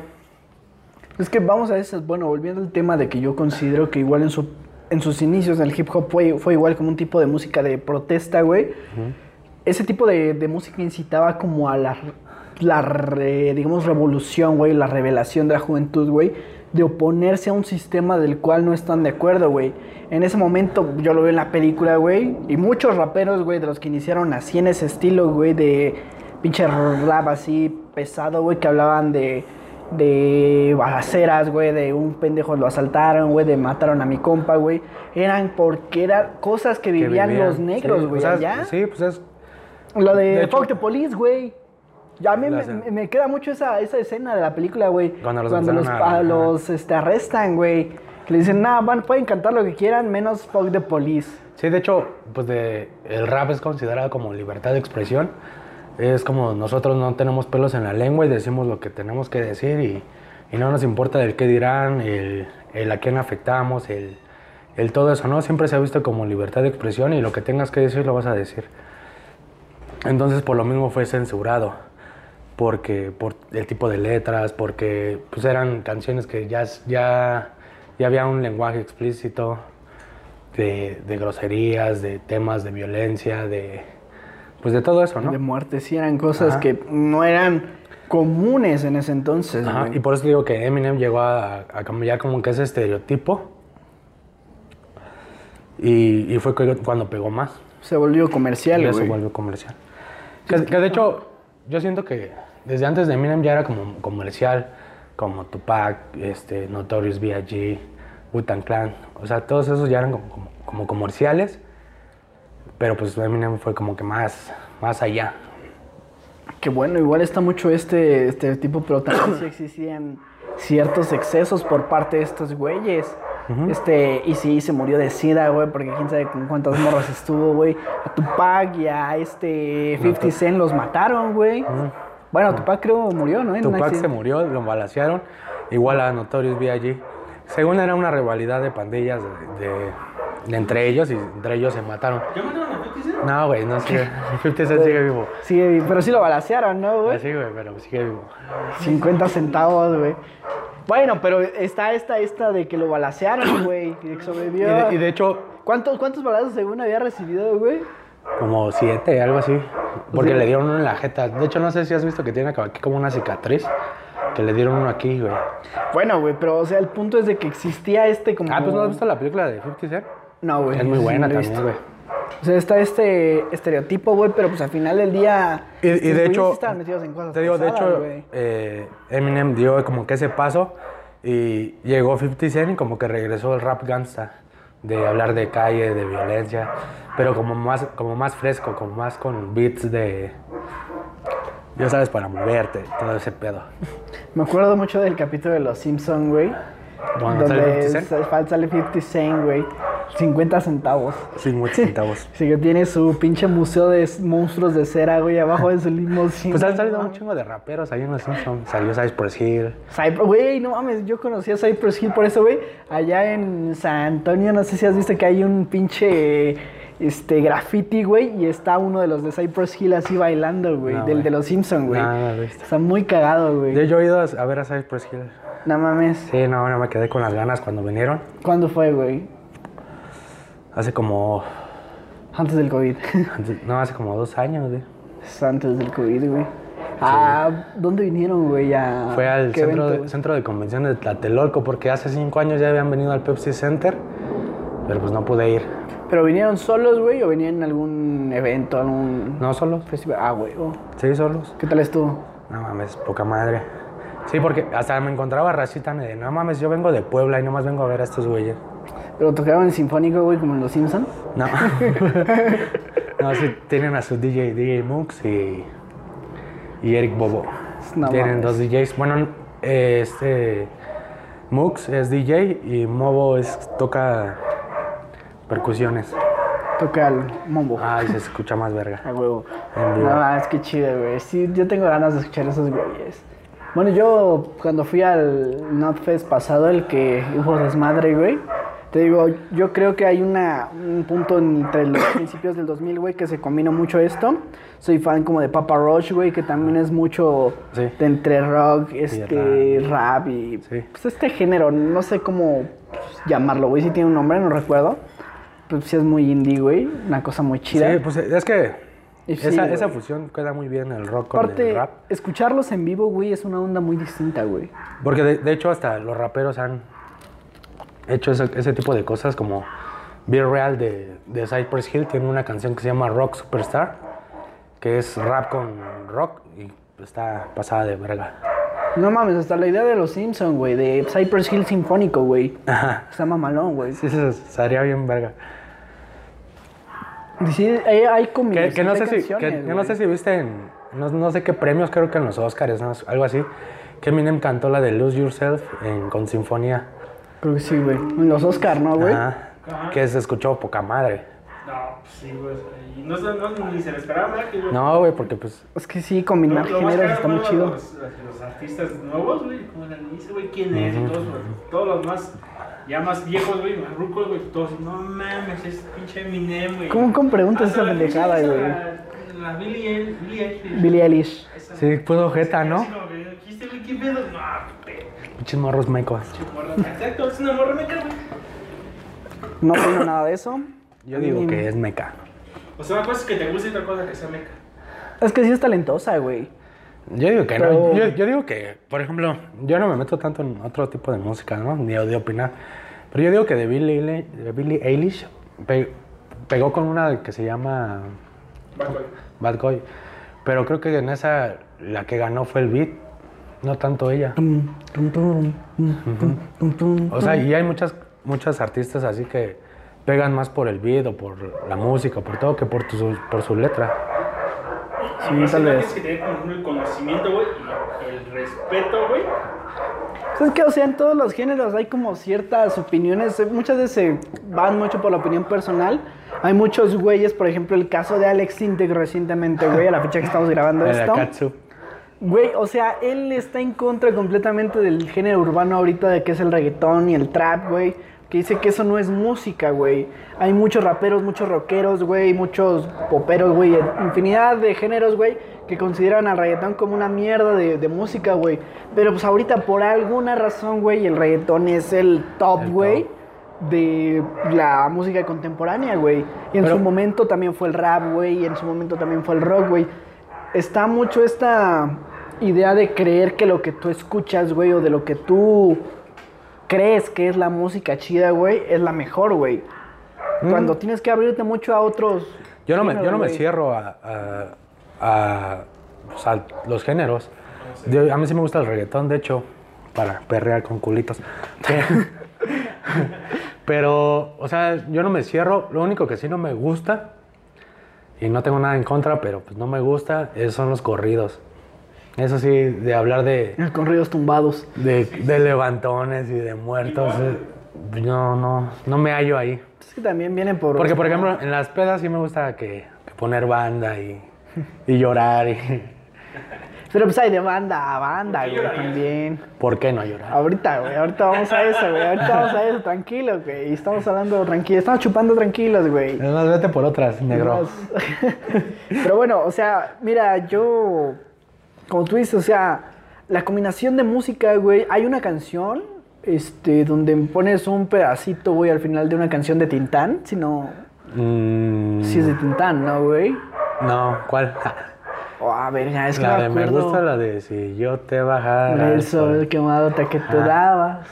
Es que vamos a eso, bueno, volviendo al tema de que yo considero que igual en, su, en sus inicios el hip hop fue, fue igual como un tipo de música de protesta, güey. Ese tipo de, de música incitaba como a la, la re- digamos, revolución, güey, la revelación de la juventud, güey, de oponerse a un sistema del cual no están de acuerdo, güey. En ese momento yo lo veo en la película, güey, y muchos raperos, güey, de los que iniciaron así en ese estilo, güey, de pinche rap así pesado, güey, que hablaban de de balaceras, güey, de un pendejo lo asaltaron, güey, de mataron a mi compa, güey. Eran porque eran cosas que que vivían, los negros, güey. Sí, pues es. Lo de, Fuck the Police, güey. Ya a mí me, me- queda mucho esa, esa escena de la película, güey. Cuando los los, empezaron a- a ajá. los este, arrestan, güey. Que le dicen, nah, van, pueden cantar lo que quieran, menos Fuck the Police. Sí, de hecho, pues de, el rap es considerado como libertad de expresión. Es como nosotros no tenemos pelos en la lengua y decimos lo que tenemos que decir y, y no nos importa el qué dirán, el, el a quién afectamos, el, el todo eso, ¿no? Siempre se ha visto como libertad de expresión y lo que tengas que decir lo vas a decir. Entonces, por lo mismo fue censurado. Porque, por el tipo de letras, porque pues eran canciones que ya, ya, ya había un lenguaje explícito de, de groserías, de temas de violencia, de pues de todo eso, ¿no? De muerte, sí, eran cosas Ajá. que no eran comunes en ese entonces, Ajá. Y por eso digo que Eminem llegó a, a cambiar como que ese estereotipo. Y, y fue cuando pegó más. Se volvió comercial, güey. volvió comercial. Que, que de hecho, yo siento que desde antes de Eminem ya era como comercial, como Tupac, este, Notorious B.I.G., Wu-Tang Clan. O sea, todos esos ya eran como, comerciales. Pero pues Eminem fue como que más, más allá. Que bueno, igual está mucho este estereotipo, pero también sí existían ciertos excesos por parte de estos güeyes. Este, y sí, se murió de sida, güey, porque quién sabe con cuántas morras estuvo, güey. A Tupac y a este 50 Cent los mataron, güey. Bueno, Tupac creo murió, ¿no? En Tupac se murió, lo balacearon, igual a Notorious B.I.G. Según era una rivalidad de pandillas de, de- de entre ellos y entre ellos se mataron. ¿Ya mataron a 50 Cent? No, güey, no sigue. 50 Cent sigue vivo. Sí, pero sí lo balacearon, ¿no, güey? Sí, güey, pero sigue vivo. 50 centavos, güey. Bueno, pero está esta, esta de que lo balacearon, güey, y de que Y sobrevivió. de, y de hecho, ¿Cuántos, ¿Cuántos balazos según había recibido, güey? como siete, algo así. Porque le dieron uno en la jeta. De hecho, no sé si has visto que tiene aquí como una cicatriz. Que le dieron uno aquí, güey. Bueno, güey, pero o sea, el punto es de que existía este como... Ah, pues no has visto la película de 50 Cent. No, güey. Es muy sí, buena he también, visto. güey. O sea, está este estereotipo, güey, pero pues al final del día... Y, de hecho, estaban metidos en cosas te digo, de hecho, eh, Eminem dio como que ese paso y llegó 50 Cent y como que regresó el rap gangsta de hablar de calle, de violencia, pero como más, como más fresco, como más con beats de, ya sabes, para moverte, todo ese pedo. Me acuerdo mucho del capítulo de Los Simpson, güey. Cuando sale 50 Cent, sa- fa- sale 50 Cent, güey. 50 centavos. 50 centavos. Sí, que tiene su pinche museo de monstruos de cera, güey, abajo de su limusina. Pues han salido un chingo de raperos ahí en los Simpsons. Salió Cypress Hill. Cypher- Güey, no mames, yo conocí a Cypress Hill por eso, güey. Allá en San Antonio, no sé si has visto que hay un pinche este graffiti, güey, y está uno de los de Cypress Hill así bailando, güey, No, del de los Simpsons, güey. Está muy cagado, güey. Yo, he ido a ver a Cypress Hill. No mames. Sí, no, no me quedé con las ganas cuando vinieron. ¿Cuándo fue, güey? Hace como. Antes del COVID. No, hace como dos años, güey. Es Antes del COVID, güey. Ah, ¿dónde vinieron, güey? A- Fue al ¿qué centro evento, de, centro de convenciones de Tlatelolco porque hace cinco años ya habían venido al Pepsi Center, pero pues no pude ir. ¿Pero vinieron solos, güey, o venían en algún evento, algún No solos, festival? Ah, güey. oh. sí, solos. ¿Qué tal estuvo? No mames, poca madre. Sí, porque hasta me encontraba racita de, no mames, yo vengo de Puebla y nomás vengo a ver a estos güeyes. ¿Pero tocaban el sinfónico, güey, como en Los Simpsons? No. no, sí, tienen a su DJ, DJ Mux y, y Eric Bobo. No tienen mames. dos DJs. Bueno, eh, este Mux es DJ y Mobo es, toca percusiones. Toca el mombo. Ay, se escucha más verga. A huevo. No, más, qué chido, güey. Sí, yo tengo ganas de escuchar esos güeyes. Bueno, yo cuando fui al Notfest pasado, el que hubo desmadre, güey, Te digo, yo creo que hay una, un punto entre los principios del 2000, güey, que se combina mucho esto. Soy fan como de Papa Roach, güey, que también es mucho Sí. de entre rock, este, rap. rap y Sí. pues este género, no sé cómo llamarlo, güey, si tiene un nombre, no recuerdo. Pues sí es muy indie, güey, una cosa muy chida. Sí, pues es que sí, esa, fusión queda muy bien el rock con el rap. escucharlos en vivo, güey, es una onda muy distinta, güey. Porque de, de hecho hasta los raperos han hecho ese, ese tipo de cosas como Bill Real de, de Cypress Hill tiene una canción que se llama Rock Superstar, que es rap con rock y está pasada de verga. No mames, hasta la idea de los Simpsons, güey, de Cypress Hill Sinfónico, güey. Ajá. Está mamalón, güey. Sí, se estaría bien verga. Sí, hay, hay Que, no sé si, que- no sé si viste en, no, no sé qué premios, creo que en los Oscars, ¿no? algo así, que Eminem cantó la de Lose Yourself en, con sinfonía. Creo que sí, güey. En los Oscar, ¿no, güey? Ajá. Que se escuchó poca madre. No, pues sí, güey. Y no, se- no, ni se le esperaba, ¿verdad? Que, güey, No, güey, porque pues Es que sí, combinar más géneros está muy chido. Los, los artistas nuevos, güey, como la dice, güey, quién es y todos, güey. Todos los más, ya más viejos, güey, más rucos, güey, todos, no mames, es pinche Eminem, güey. ¿Cómo- cómo preguntas Hasta esa pendejada, güey? La, la Billie Billie Eilish. Billie Eilish. Esa, sí, puso jeta, ¿no? dijiste, güey, ¿qué pedo? No, Pinches morros mecos. Exacto, es una morra meca, güey. No tengo nada de eso. Yo digo que es meca. O sea, una cosa es que te guste y otra cosa que sea meca. Es que sí es talentosa, güey. Yo digo que Pero- no. Yo, yo digo que, por ejemplo, yo no me meto tanto en otro tipo de música, ¿no? Ni de opinar. Pero yo digo que de Billie, de Billie Eilish pe- pegó con una que se llama Bad Boy. Bad Boy. Pero creo que en esa la que ganó fue el beat, no tanto ella. O sea, y hay muchas, muchas artistas así que pegan más por el beat o por la música, por todo, que por, tu- por su letra. Sí, Más tal vez. Tienes que tener como el conocimiento, güey, y el respeto, güey. Es que, o sea, en todos los géneros hay como ciertas opiniones. eh, Muchas veces se van mucho por la opinión personal. Hay muchos güeyes, por ejemplo, el caso de Alex Integ recientemente, güey, a la fecha que estamos grabando esto. Güey, o sea, él está en contra completamente del género urbano ahorita, de que es el reggaetón y el trap, güey. Que dice que eso no es música, güey. Hay muchos raperos, muchos rockeros, güey, muchos poperos, güey. Infinidad de géneros, güey, que consideran al reggaetón como una mierda de, de música, güey. Pero pues ahorita, por alguna razón, güey, el reggaetón es el top, güey. De la música contemporánea, güey. Y en Pero- su momento también fue el rap, güey. Y en su momento también fue el rock, güey. Está mucho esta idea de creer que lo que tú escuchas, güey, o de lo que tú crees que es la música chida, güey, es la mejor, güey. Cuando tienes que abrirte mucho a otros. Mm. Yo no me, yo no me cierro a, a- a, pues, a los géneros. Yo- a mí sí me gusta el reggaetón, de hecho, para perrear con culitos. pero, o sea, yo no me cierro. Lo único que sí no me gusta, y no tengo nada en contra, pero pues no me gusta, son los corridos. Eso sí, de hablar de, Los corridos tumbados. de, de levantones y de muertos, eh, no, no, no me hallo ahí. Es que también viene por. Porque, por ejemplo, en las pedas sí me gusta que, que poner banda y, y llorar. Y, Pero pues hay de banda a banda, ¿Por qué güey, llorarías? también. ¿Por qué no llorar? Ahorita, güey, ahorita vamos a eso, güey. Ahorita vamos a eso, tranquilo, güey. Estamos hablando tranquilo, estamos chupando tranquilos, güey. Además, vete por otras, negro. Pero bueno, o sea, mira, yo, como tú dices, o sea, la combinación de música, güey, hay una canción, este, donde pones un pedacito, güey, al final de una canción de Tintán, si no, Mm, si es de Tintán, ¿no, güey? No, ¿cuál? Oh, a ver, ya, es que la no de me me gusta la de si yo te bajara. El sol quemado que tú dabas.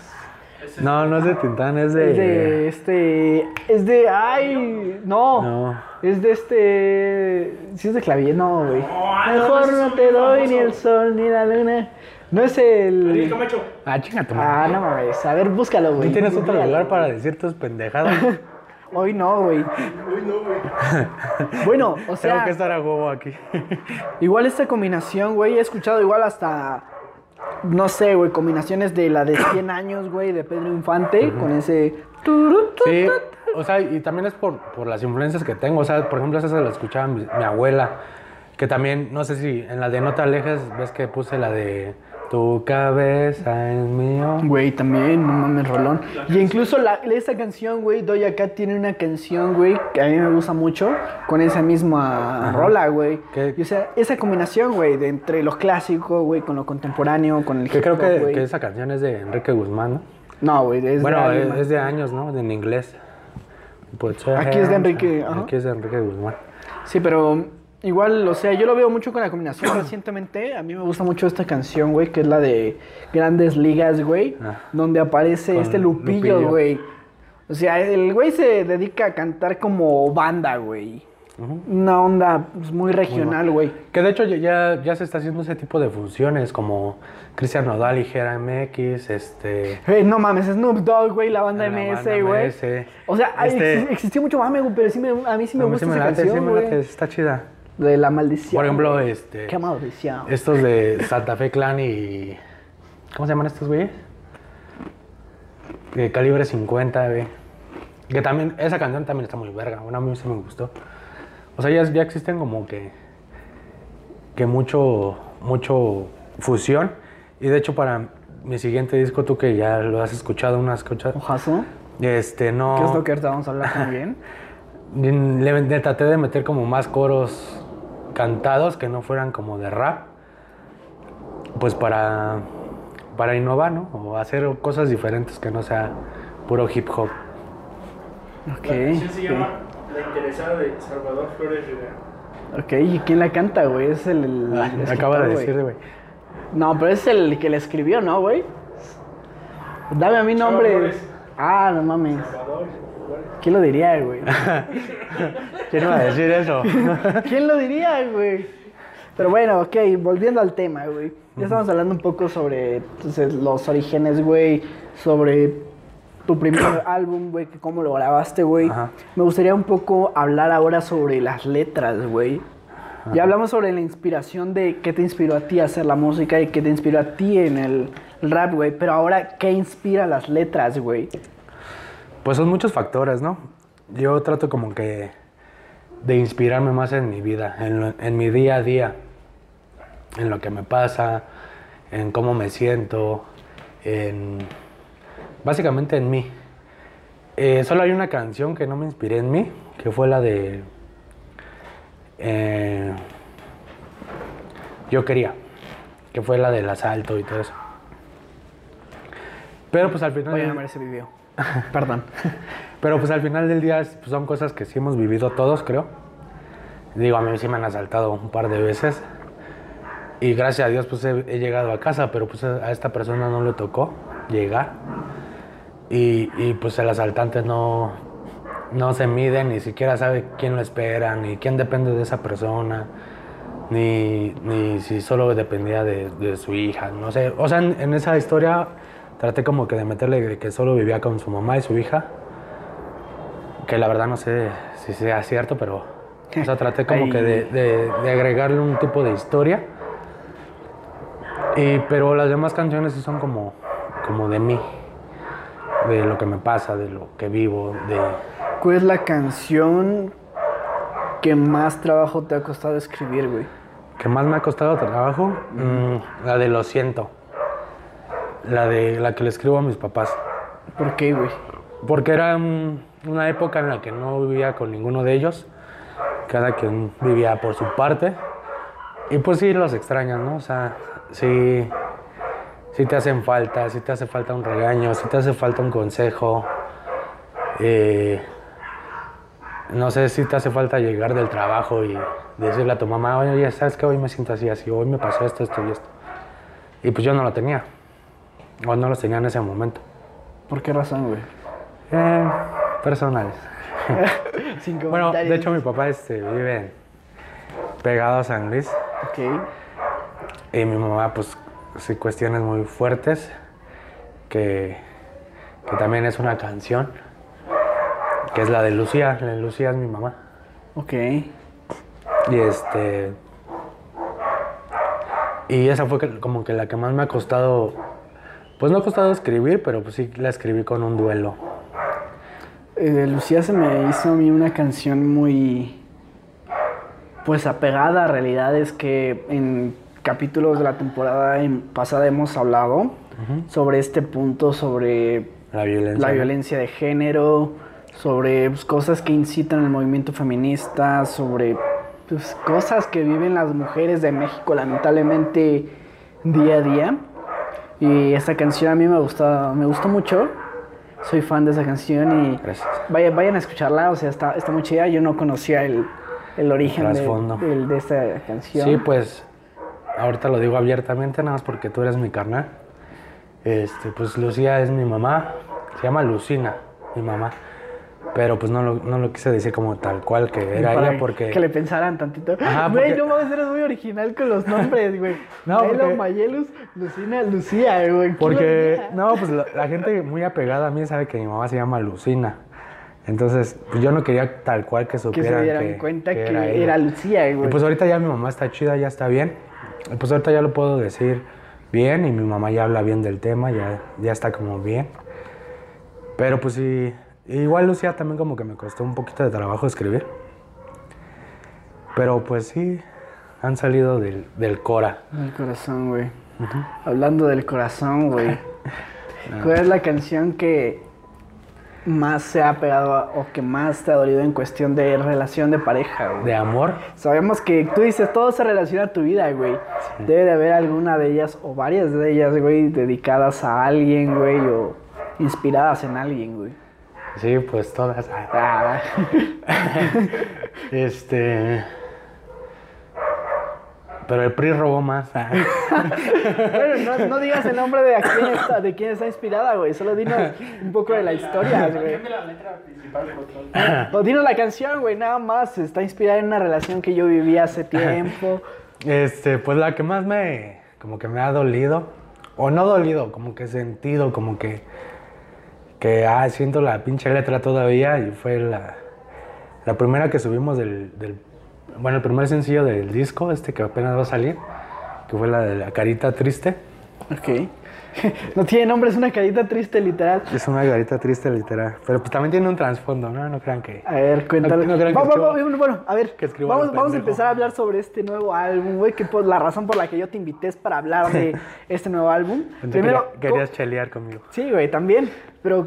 No, no es de Tintán, es de. Es de este. Es de. ¡Ay! No. No. Es de este. Si es de clavier, no, güey. No, no, Mejor no te doy famoso. ni el sol ni la luna. No es Ariel el. Camacho. Ah, chinga tu Ah, madre. no mames. A ver, búscalo, güey. ¿Tú tienes otro lugar para decir tus pendejadas? Hoy no, güey. Uy, no, güey. Bueno, o Tengo sea. que estar a huevo aquí. Igual esta combinación, güey, he escuchado igual hasta, no sé, güey, combinaciones de la de 100 años, güey, de Pedro Infante, con ese... Sí, o sea, y también es por, por las influencias que tengo. O sea, por ejemplo, esa se la escuchaba mi, mi abuela. Que también, no sé si en la de No te alejes, ves que puse la de Tu cabeza es mío. Güey, también, no mames, rolón. Y incluso la, esa canción, güey, Doja Cat tiene una canción, güey, que a mí me gusta mucho, con esa misma rola, güey. ¿Qué? Y o sea, esa combinación, güey, de entre lo clásico, güey, con lo contemporáneo, con el Que creo que, güey. que esa canción es de Enrique Guzmán, ¿no? No, güey, es de bueno, es, de años, ¿no? En inglés. Pues, Aquí es de Enrique, ajá. Aquí es de Enrique Guzmán. Sí, pero igual, o sea, yo lo veo mucho con la combinación recientemente. A mí me gusta mucho esta canción, güey, que es la de Grandes Ligas, güey, Ah. donde aparece este Lupillo, Lupillo. güey. O sea, el güey se dedica a cantar como banda, güey. Una onda pues, muy regional, güey. Que de hecho ya- ya, se está haciendo ese tipo de funciones como Cristian Nodal y Gera MX, este... Eh, no mames, Snoop Dogg, güey, la banda la MS, güey. O sea, Este- exi- existió mucho mame, güey, pero sí me, a mí sí me a mí gusta sí me esa late, sí me late, está chida. De la maldición. Por ejemplo, este... Qué maldición. Estos de Santa Fe Clan y... ¿Cómo se llaman estos güeyes? De calibre 50, güey. Que también, esa canción también está muy verga. Bueno, a mí sí me gustó. O sea, ya, ya existen como que... Que mucho, mucho fusión. Y de hecho para mi siguiente disco, tú que ya lo has escuchado, unas escuchas... Ojazo. Este, no... ¿Qué es lo que ahorita vamos a hablar también? Le, le traté de meter como más coros cantados que no fueran como de rap. Pues para, para innovar, ¿no? O hacer cosas diferentes que no sea puro hip hop. Ok. La canción se llama La interesada de Salvador Flores Rivera. Ok, ¿y quién la canta, güey? Es el. el Ah, escritor, acaba de decir, güey. No, pero es el que la escribió, ¿no, güey? Dame a mi nombre. Flores. Ah, no mames. Salvador Flores. ¿Quién lo diría, güey? ¿Quién iba a decir eso? ¿Quién lo diría, güey? Pero bueno, ok, volviendo al tema, güey. Ya estamos hablando un poco sobre entonces, los orígenes, güey. Sobre tu primer álbum, güey, que cómo lo grabaste, güey. Me gustaría un poco hablar ahora sobre las letras, güey. Ya hablamos sobre la inspiración de qué te inspiró a ti a hacer la música y qué te inspiró a ti en el rap, güey. Pero ahora, ¿qué inspira las letras, güey? Pues son muchos factores, ¿no? Yo trato como que de inspirarme más en mi vida, en, lo- en mi día a día, en lo que me pasa, en cómo me siento, en básicamente en mí. Eh, solo hay una canción que no me inspiré en mí, que fue la de eh, Yo quería, que fue la del asalto y todo eso. Pero pues al final... Voy a ese video. Perdón. Pero pues al final del día es- pues, son cosas que sí hemos vivido todos, creo. Digo, a mí sí me han asaltado un par de veces. Y gracias a Dios pues he, llegado a casa, pero pues a esta persona no le tocó llegar. Y, y, pues el asaltante no, no se mide, ni siquiera sabe quién lo espera, ni quién depende de esa persona, ni, ni si solo dependía de, de su hija, no sé. O sea, en, en esa historia traté como que de meterle que solo vivía con su mamá y su hija que la verdad no sé si sea cierto, pero o sea, traté como que de, de- de agregarle un tipo de historia. Y, pero las demás canciones sí son como, como de mí, de lo que me pasa, de lo que vivo, de... ¿Cuál es la canción que más trabajo te ha costado escribir, güey? que más me ha costado trabajo, Mm, la de Lo siento, la de la que le escribo a mis papás. ¿Por qué, güey? Porque era un- una época en la que no vivía con ninguno de ellos. Cada quien vivía por su parte. Y pues sí los extrañas, ¿no? O sea, sí, sí te hacen falta, sí te hace falta un regaño, sí te hace falta un consejo. Eh, no sé si te hace falta llegar del trabajo y decirle a tu mamá, oye, sabes que hoy me siento así, así, hoy me pasó esto, esto y esto. Y pues yo no lo tenía. O no lo tenía en ese momento. ¿Por qué razón, güey? Eh, personales. Bueno, de hecho mi papá este, vive pegado a San Luis Ok. y mi mamá pues sí cuestiones muy fuertes que, que también es una canción que es la de Lucía, la de Lucía es mi mamá Ok. y este y esa fue como que la que más me ha costado pues no ha costado escribir pero pues sí la escribí con un duelo Eh, de Lucía se me hizo a mí una canción muy. Pues apegada a realidades que en capítulos de la temporada en- pasada hemos hablado sobre este punto, sobre La violencia. la violencia de género, sobre pues, cosas que incitan al movimiento feminista, sobre pues, cosas que viven las mujeres de México lamentablemente día a día. Y esta canción a mí me gustó, me gustó mucho. Soy fan de esa canción y Gracias. vayan, vayan a escucharla, o sea, está, está muy chida. Yo no conocía el, el origen de, de esta canción. Sí, pues ahorita lo digo abiertamente, nada más porque tú eres mi carnal. Este, pues Lucía es mi mamá, se llama Lucina, mi mamá. Pero pues no lo, no lo quise decir como tal cual que era ella porque... Que le pensaran tantito. Ajá, Güey, porque- no mames, eres muy original con los nombres, güey. No, Melo, porque- Mayelus, Lucina, Lucía, güey. ¿Quién Porque, no, pues la, la gente muy apegada a mí sabe que mi mamá se llama Lucina. Entonces, pues yo no quería tal cual que Que supieran se dieran que, cuenta que, era, era, ella. Lucía, Y güey. pues ahorita ya mi mamá está chida, ya está bien. Y pues ahorita ya lo puedo decir bien y mi mamá ya habla bien del tema, ya, ya está como bien. Pero pues sí, igual Lucía también como que me costó un poquito de trabajo escribir. Pero pues sí, han salido del, del Cora. El corazón, güey. Hablando del corazón, güey. ¿Cuál es la canción que más se ha pegado a- o que más te ha dolido en cuestión de relación de pareja, güey? De amor, Sabemos que tú dices todo se relaciona a tu vida, güey. Debe de haber alguna de ellas o varias de ellas, güey, dedicadas a alguien, güey, o inspiradas en alguien, güey. Sí, pues todas. Este. Pero el PRI robó más. bueno, no, no digas el nombre de a quién está, de quién está inspirada, güey. Solo dinos un poco de la historia, güey. O dinos la canción, güey, nada más. Está inspirada en una relación que yo viví hace tiempo. Este, pues la que más me. Como que me ha dolido. O no dolido, como que sentido, como que. Que, ah, siento la pinche letra todavía. Y fue la. La primera que subimos del. del- bueno, el primer sencillo del disco, este que apenas va a salir. Que fue la de la carita triste. Ok. No tiene nombre, es una carita triste, literal. Es una carita triste, literal. Pero pues también tiene un trasfondo, ¿no? No crean que. A ver, cuéntale. No- no crean que Va- va- escribo- va- bueno, a ver, que vamos, vamos a empezar a hablar sobre este nuevo álbum, güey, que por la razón por la que yo te invité es para hablar de este nuevo álbum. Pensé Primero, que querías chelear conmigo. Sí, güey, también. Pero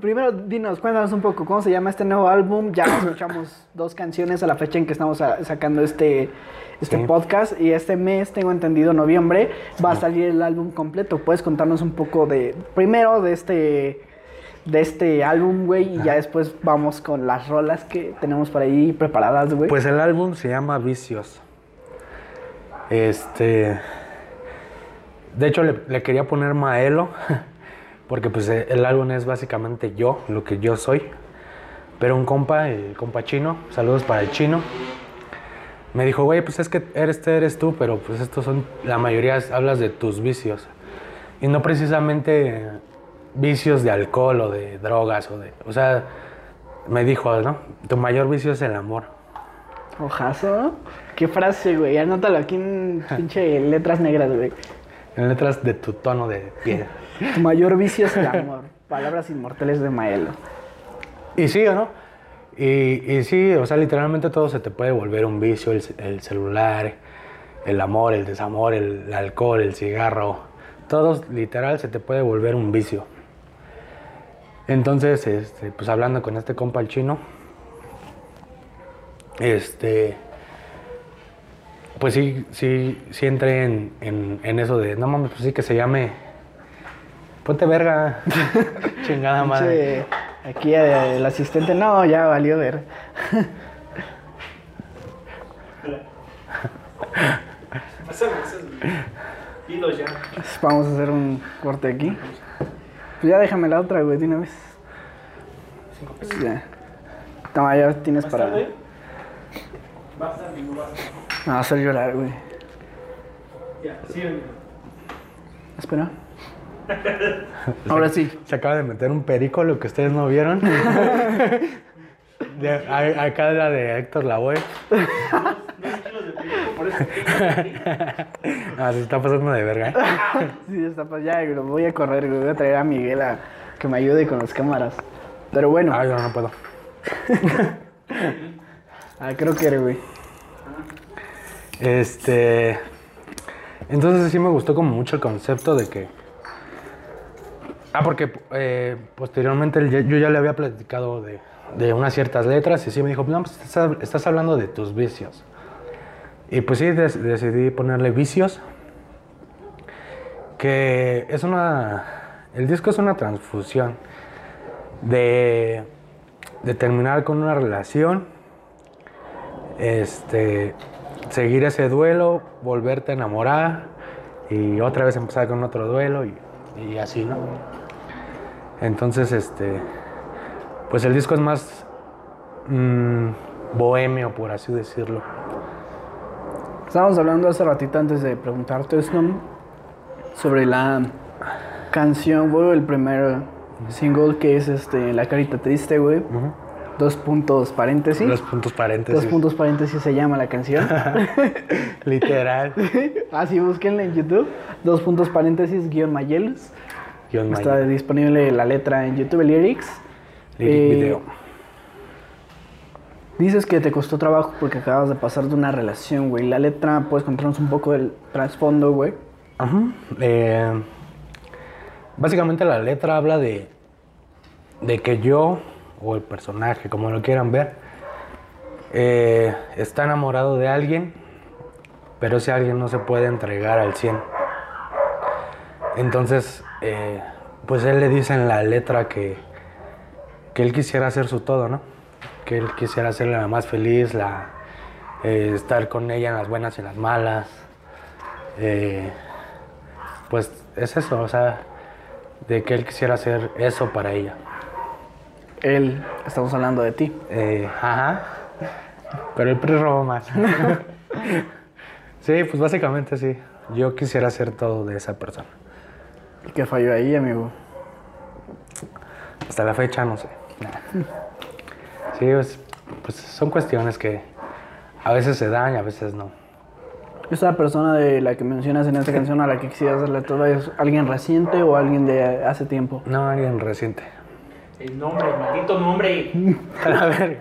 primero dinos, cuéntanos un poco cómo se llama este nuevo álbum. Ya escuchamos dos canciones a la fecha en que estamos sacando este, este Sí. podcast. Y este mes, tengo entendido, noviembre, va a salir el álbum completo. ¿Puedes contarnos un poco de, primero de este, de este álbum, güey? Y ya después vamos con las rolas que tenemos por ahí preparadas, güey. Pues el álbum se llama Vicios. Este. De hecho, le, le quería poner Maelo, porque pues eh, el álbum es básicamente yo, lo que yo soy. Pero un compa, el compa chino, saludos para el chino, me dijo, güey, pues es que eres, eres tú, pero pues estos son, la mayoría hablas de tus vicios. Y no precisamente vicios de alcohol o de drogas o de... O sea, me dijo, ¿no? Tu mayor vicio es el amor. Ojazo. Qué frase, güey. Anótalo aquí en pinche letras negras, güey. En letras de tu tono de piel. Tu mayor vicio es el amor. Palabras inmortales de Maelo. Y sí, ¿o no? Y, y sí, o sea, literalmente todo se te puede volver un vicio, el, ce- el celular, el amor, el desamor, el, alcohol, el cigarro, todo literal se te puede volver un vicio. Entonces, este, pues hablando con este compa el chino, este, pues sí, sí, sí entré en, en- en eso de, no mames, pues sí que se llame, ponte verga, chingada madre. Pinche, Aquí eh, el asistente, no, ya valió ver. Ya. Vamos a hacer un corte aquí. Pues ya déjame la otra, güey, de una vez. Pues ya. Toma, ya tienes para. Vas a amigo, vas a Me va a hacer llorar, güey. Ya, sí. Espera. Ahora sí. Se acaba de meter un perico, lo que ustedes no vieron. De- a- acá la de Héctor Lavoe. Ah, se está pasando de verga. ¿eh? Sí, está pues ya, güey, voy a correr, güey. Voy a traer a Miguel a que me ayude con las cámaras. Pero bueno, Ay, yo no puedo. ah, creo que era, güey. Este. Entonces sí me gustó como mucho el concepto de que... Ah, porque eh, posteriormente yo ya le había platicado de, de unas ciertas letras y sí me dijo, no, pues estás, hablando de tus vicios. Y pues sí, decidí ponerle vicios, que es una... El disco es una transfusión de, terminar con una relación, este, seguir ese duelo, volverte a enamorar y otra vez empezar con otro duelo y así, ¿no? Entonces, este, pues el disco es más mm, bohemio, por así decirlo. Estábamos hablando hace ratito antes de preguntarte esto sobre la canción, güey, el primer single que es este La Carita Triste, güey. Dos puntos paréntesis. Los puntos paréntesis. Dos puntos paréntesis se llama la canción. Literal. Así búsquenla en YouTube. Dos puntos paréntesis guion Está disponible la letra en YouTube Lyrics. Lyric Eh, video. Dices que te costó trabajo porque acabas de pasar de una relación, güey. La letra, ¿puedes contarnos un poco del trasfondo, güey? Ajá. Eh, básicamente la letra habla de, de que yo, o el personaje, como lo quieran ver, eh, está enamorado de alguien, pero ese alguien no se puede entregar al 100. Entonces, eh, pues él le dice en la letra que, que él quisiera hacer su todo, ¿no? Que él quisiera hacerla la más feliz, la, eh, estar con ella en las buenas y en las malas. Eh, pues es eso, o sea, de que él quisiera hacer eso para ella. Él, estamos hablando de ti. Eh, ajá. Pero el PRI robó más. sí, pues básicamente sí. Yo quisiera hacer todo de esa persona. ¿Y qué falló ahí, amigo? Hasta la fecha no sé. Sí, pues, pues son cuestiones que a veces se dan y a veces no. ¿Esa persona de la que mencionas en esta canción a la que quisieras hacerle todo es alguien reciente o alguien de hace tiempo? No, alguien reciente. El nombre, el maldito nombre. A ver,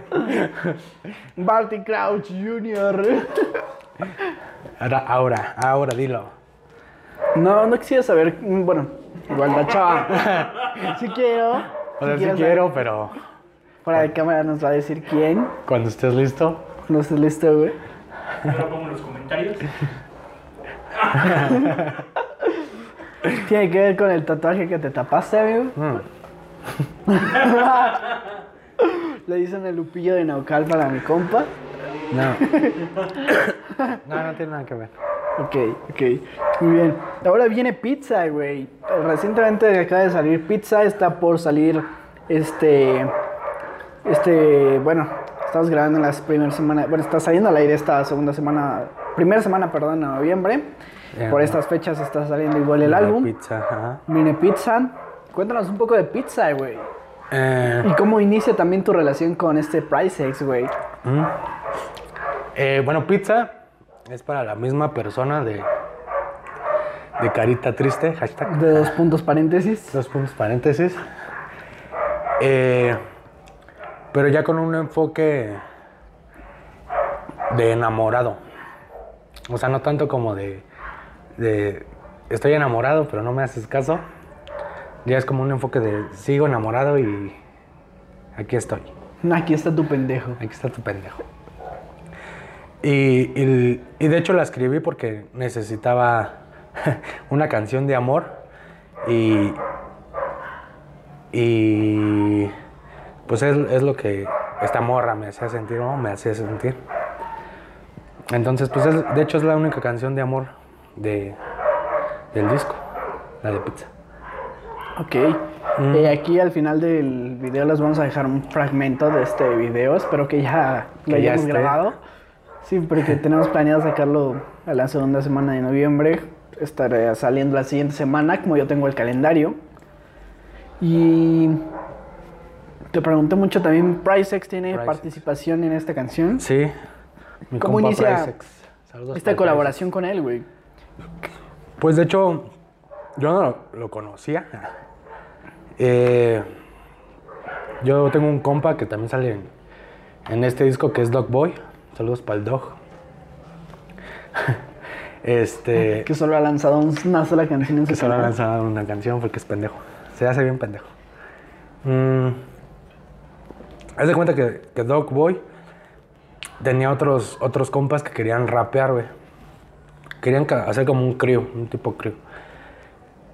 Barty Crouch Jr. ahora, ahora, ahora dilo. No, no quisiera saber. mm, Bueno, igual la chava. Si quiero. O sea, sí quiero, saber, pero Fuera de cámara nos va a decir quién. cuando estés listo. No estés listo, güey. Yo lo pongo en los comentarios. Tiene que ver con el tatuaje que te tapaste, amigo. Mm. Le dicen el lupillo de Naucal para mi compa. No. no, no tiene nada que ver. Ok, ok. Muy bien. Ahora viene pizza, güey. Recientemente acaba de salir pizza. Está por salir este. Este. Bueno, estamos grabando en las primeras semanas. Bueno, está saliendo al aire esta segunda semana. Primera semana, perdón, de noviembre. Por estas fechas está saliendo igual el álbum. Pizza. Viene pizza. Cuéntanos un poco de pizza, güey. Eh, Y cómo inicia también tu relación con este Pricex, güey. mm. Eh, bueno, pizza es para la misma persona de, de carita triste, hashtag. De dos puntos paréntesis. Dos puntos paréntesis. Eh, pero ya con un enfoque de enamorado. O sea, no tanto como de, de estoy enamorado, pero no me haces caso. Ya es como un enfoque de sigo enamorado y aquí estoy. Aquí está tu pendejo. Aquí está tu pendejo. Y, y- y de hecho la escribí porque necesitaba una canción de amor y, y pues es, es lo que esta morra me hacía sentir, ¿no? Me hacía sentir. Entonces, pues es- de hecho es la única canción de amor de, del disco, la de pizza. Ok. Eh, aquí al final del video les vamos a dejar un fragmento de este video. Espero que ya lo Que ya hayamos grabado. Sí, porque tenemos planeado sacarlo a la segunda semana de noviembre. Estará saliendo la siguiente semana, como yo tengo el calendario. Y te pregunté mucho también, ¿Pricex tiene participación en esta canción? Sí. Mi ¿Cómo compa inicia Esta colaboración con él, güey. Pues de hecho, yo no lo, lo conocía. Eh, yo tengo un compa que también sale en, en este disco que es Dog Boy. Saludos para el Dog. Este. Que solo ha lanzado un- una sola canción en su que solo ha lanzado una canción porque es pendejo. Se hace bien pendejo. Mm. Haz de cuenta que, que Dog Boy tenía otros, otros compas que querían rapear, güey. Querían hacer como un crew, un tipo crew.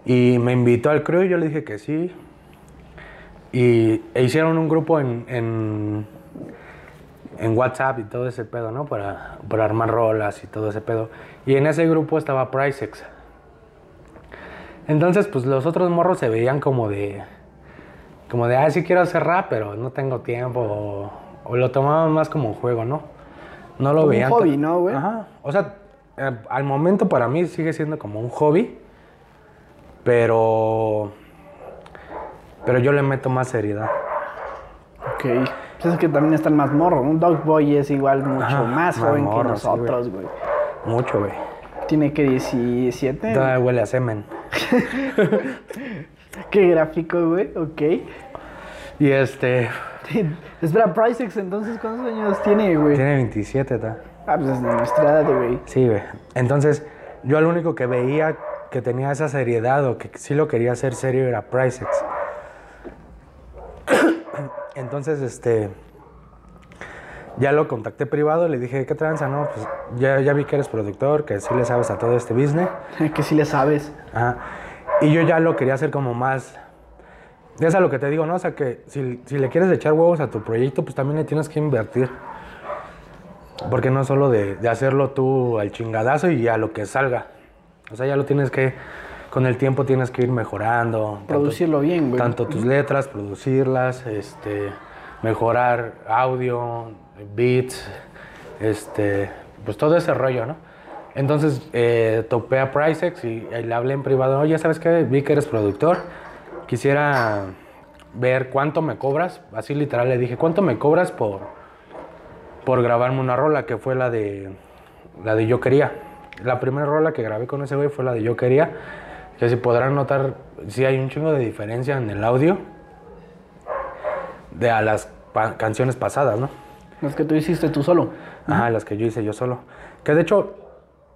Y me invitó al crew y yo le dije que sí. Y e hicieron un grupo en, en, en WhatsApp y todo ese pedo, ¿no? Para, para armar rolas y todo ese pedo. Y en ese grupo estaba Pricex. Entonces, pues los otros morros se veían como de. Como de, ah, sí quiero hacer rap, pero no tengo tiempo. O, o lo tomaban más como un juego, ¿no? No lo Como un veían. hobby, tan- ¿no, güey? Ajá. O sea, eh, al momento para mí sigue siendo como un hobby. Pero. Pero yo le meto más seriedad. Ok. Pues es que también están más morros. Un Dog Boy es igual mucho Ajá, más más joven morro, que nosotros, güey. Mucho, güey. Tiene que 17. Todavía huele a semen. Qué gráfico, güey. Ok. Y este. Espera, Pricex, entonces, ¿cuántos años tiene, güey? Tiene 27, ta. Ah, pues es de nuestra edad, güey. Sí, güey. Entonces, yo al único que veía que tenía esa seriedad o que sí lo quería hacer serio era Pricex. Entonces, este. Ya lo contacté privado, le dije, ¿qué tranza? No, pues ya, ya vi que eres productor, que sí le sabes a todo este business. que sí le sabes. Ajá. Y yo ya lo quería hacer como más. Es a lo que te digo, ¿no? O sea, que si, si le quieres echar huevos a tu proyecto, pues también le tienes que invertir. Porque no solo de, de hacerlo tú al chingadazo y a lo que salga. O sea, ya lo tienes que. Con el tiempo tienes que ir mejorando. tanto- Producirlo bien, güey. Tanto tus letras, producirlas, este, mejorar audio, beats, este, pues todo ese rollo, ¿no? Entonces eh, topé a Pricex y, y le hablé en privado, oye, ¿sabes qué? Vi que eres productor, quisiera ver cuánto me cobras, así literal le dije, ¿cuánto me cobras por, por grabarme una rola? Que fue la de, la de Yo Quería. La primera rola que grabé con ese güey fue la de Yo Quería, que si podrán notar, sí hay un chingo de diferencia en el audio de a las pa- canciones pasadas, ¿no? Los que tú hiciste tú solo. Ajá, las que yo hice yo solo. Que de hecho,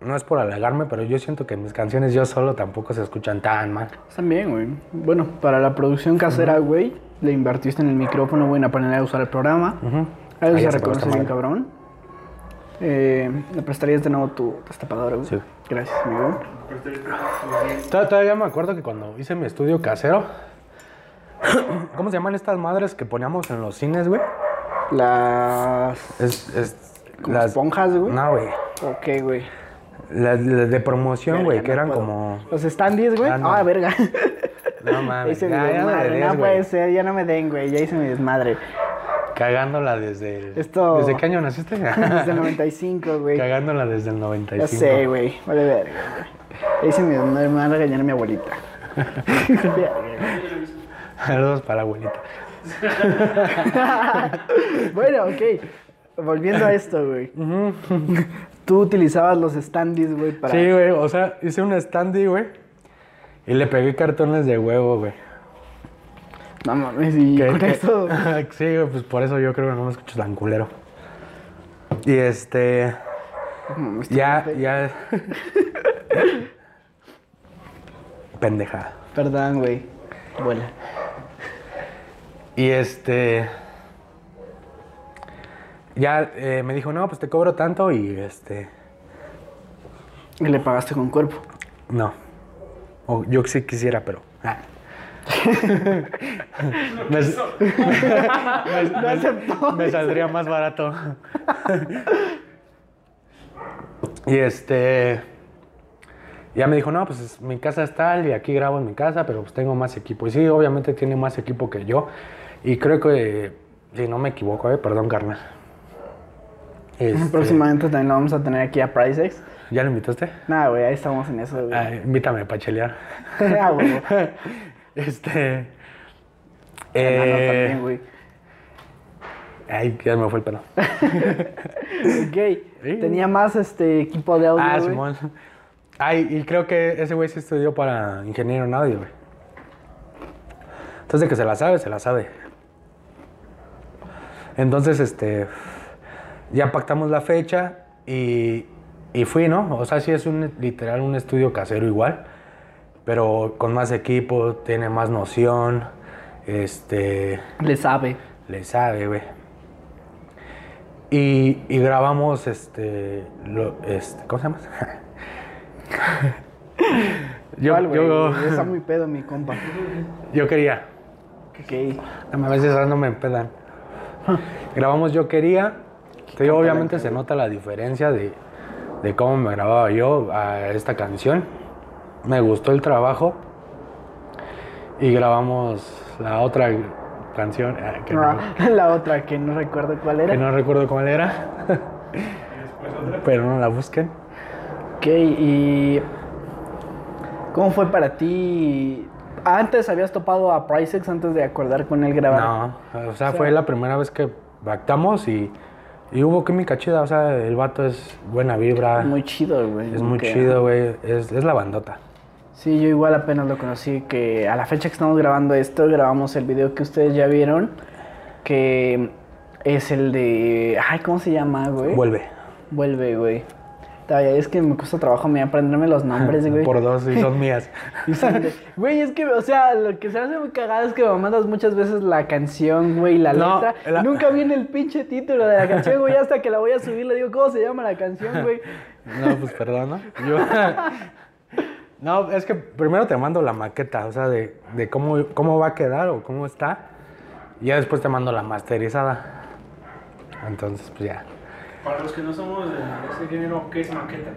no es por halagarme, pero yo siento que mis canciones yo solo tampoco se escuchan tan mal. Están bien, güey. Bueno, para la producción casera, güey, le invertiste en el micrófono, güey, en aprender a usar el programa. Eso Ahí se reconoce bien, cabrón. Eh, ¿Le prestarías de nuevo tu destapadora, güey? Sí. Gracias, amigo. Tod- Todavía me acuerdo que cuando hice mi estudio casero, ¿cómo se llaman estas madres que poníamos en los cines, güey? Las... Es, es como esponjas, güey. No, güey. Ok, güey. Las las de promoción, güey, que no eran puedo. como... Los standees, güey. Ah, no. Ah, verga. No mames, Hice mi ya, ya no des, puede ser, ya no me den, güey. Ya hice mi desmadre. Cagándola desde... el- Esto- ¿Desde qué año naciste? Desde el 95, güey. Cagándola desde el 95. Ya sé, güey. Vale, verga, güey. Ya hice mi. Me van a regañar a mi abuelita. Saludos para abuelita. bueno, ok. Volviendo a esto, güey. Tú utilizabas los standees, güey, para... Sí, güey, o sea, hice un standy, güey. Y le pegué cartones de huevo, güey. No mames, y Que- con que- esto... sí, pues por eso yo creo que no me escucho tan culero. Y este. No, Ya, ya. Pendejada. Perdón, güey. Vuela. Y este. Ya eh, me dijo, no, pues te cobro tanto y este. Y le pagaste con cuerpo. No. O yo sí quisiera, pero. ah. me, aceptó. me saldría más barato. y este. Ya me dijo, no, pues es- mi casa es tal y aquí grabo en mi casa, pero pues tengo más equipo. Y sí, obviamente tiene más equipo que yo. Y creo que, si no me equivoco, eh, perdón, carnal. Este, Próximamente también lo vamos a tener aquí a Pricex. ¿Ya lo invitaste? Nada, güey, ahí estamos en eso, güey. Ah, invítame para chelear. Ah, güey. Este. Eh, también, güey. ay, ya me fue el pelo. Ok. Tenía más este equipo de audio, Ah, güey. Simón. Ay, y creo que ese güey sí estudió para ingeniero en audio, güey. Entonces, de que se la sabe, se la sabe. Entonces, este. Ya pactamos la fecha y y fui, ¿no? O sea, sí es un literal un estudio casero igual, pero con más equipo, tiene más noción, este, Le sabe. le sabe, güey. Y, y grabamos, este, lo- este, ¿cómo se llama? yo, ¿Cuál, güey? yo, Está muy pedo mi compa. yo quería, Ok. a veces no me empedan. grabamos Yo Quería, que obviamente se nota la diferencia de, de cómo me grababa yo a esta canción. Me gustó el trabajo y grabamos la otra canción, ah, que, no, Ah, La otra que no recuerdo cuál era. que no recuerdo cuál era, pero no la busquen. Ok, y. ¿Cómo fue para ti? Antes habías topado a Pricex antes de acordar con él grabar. No, o sea, fue la primera vez que pactamos y, y hubo química chida. O sea, el vato es buena vibra, Muy chido, güey. es muy Que- chido, güey. Es, es la bandota. Sí, yo igual apenas lo conocí, que a la fecha que estamos grabando esto, grabamos el video que ustedes ya vieron, que es el de... Ay, ¿cómo se llama, güey? Vuelve. Vuelve, güey. Es que me cuesta trabajo me aprenderme los nombres, güey. Por dos y son mías. Y son de- Güey, es que, o sea, lo que se hace muy cagado es que me mandas muchas veces la canción, güey, la No, letra. la- y nunca viene el pinche título de la canción, güey. Hasta que la voy a subir le digo, ¿cómo se llama la canción, güey? No, pues perdón, ¿no? Yo- No, es que primero te mando la maqueta, o sea, de, de cómo, cómo va a quedar o cómo está. Y ya después te mando la masterizada. Entonces, pues ya. Para los que no somos de ese género, ¿qué es maqueta?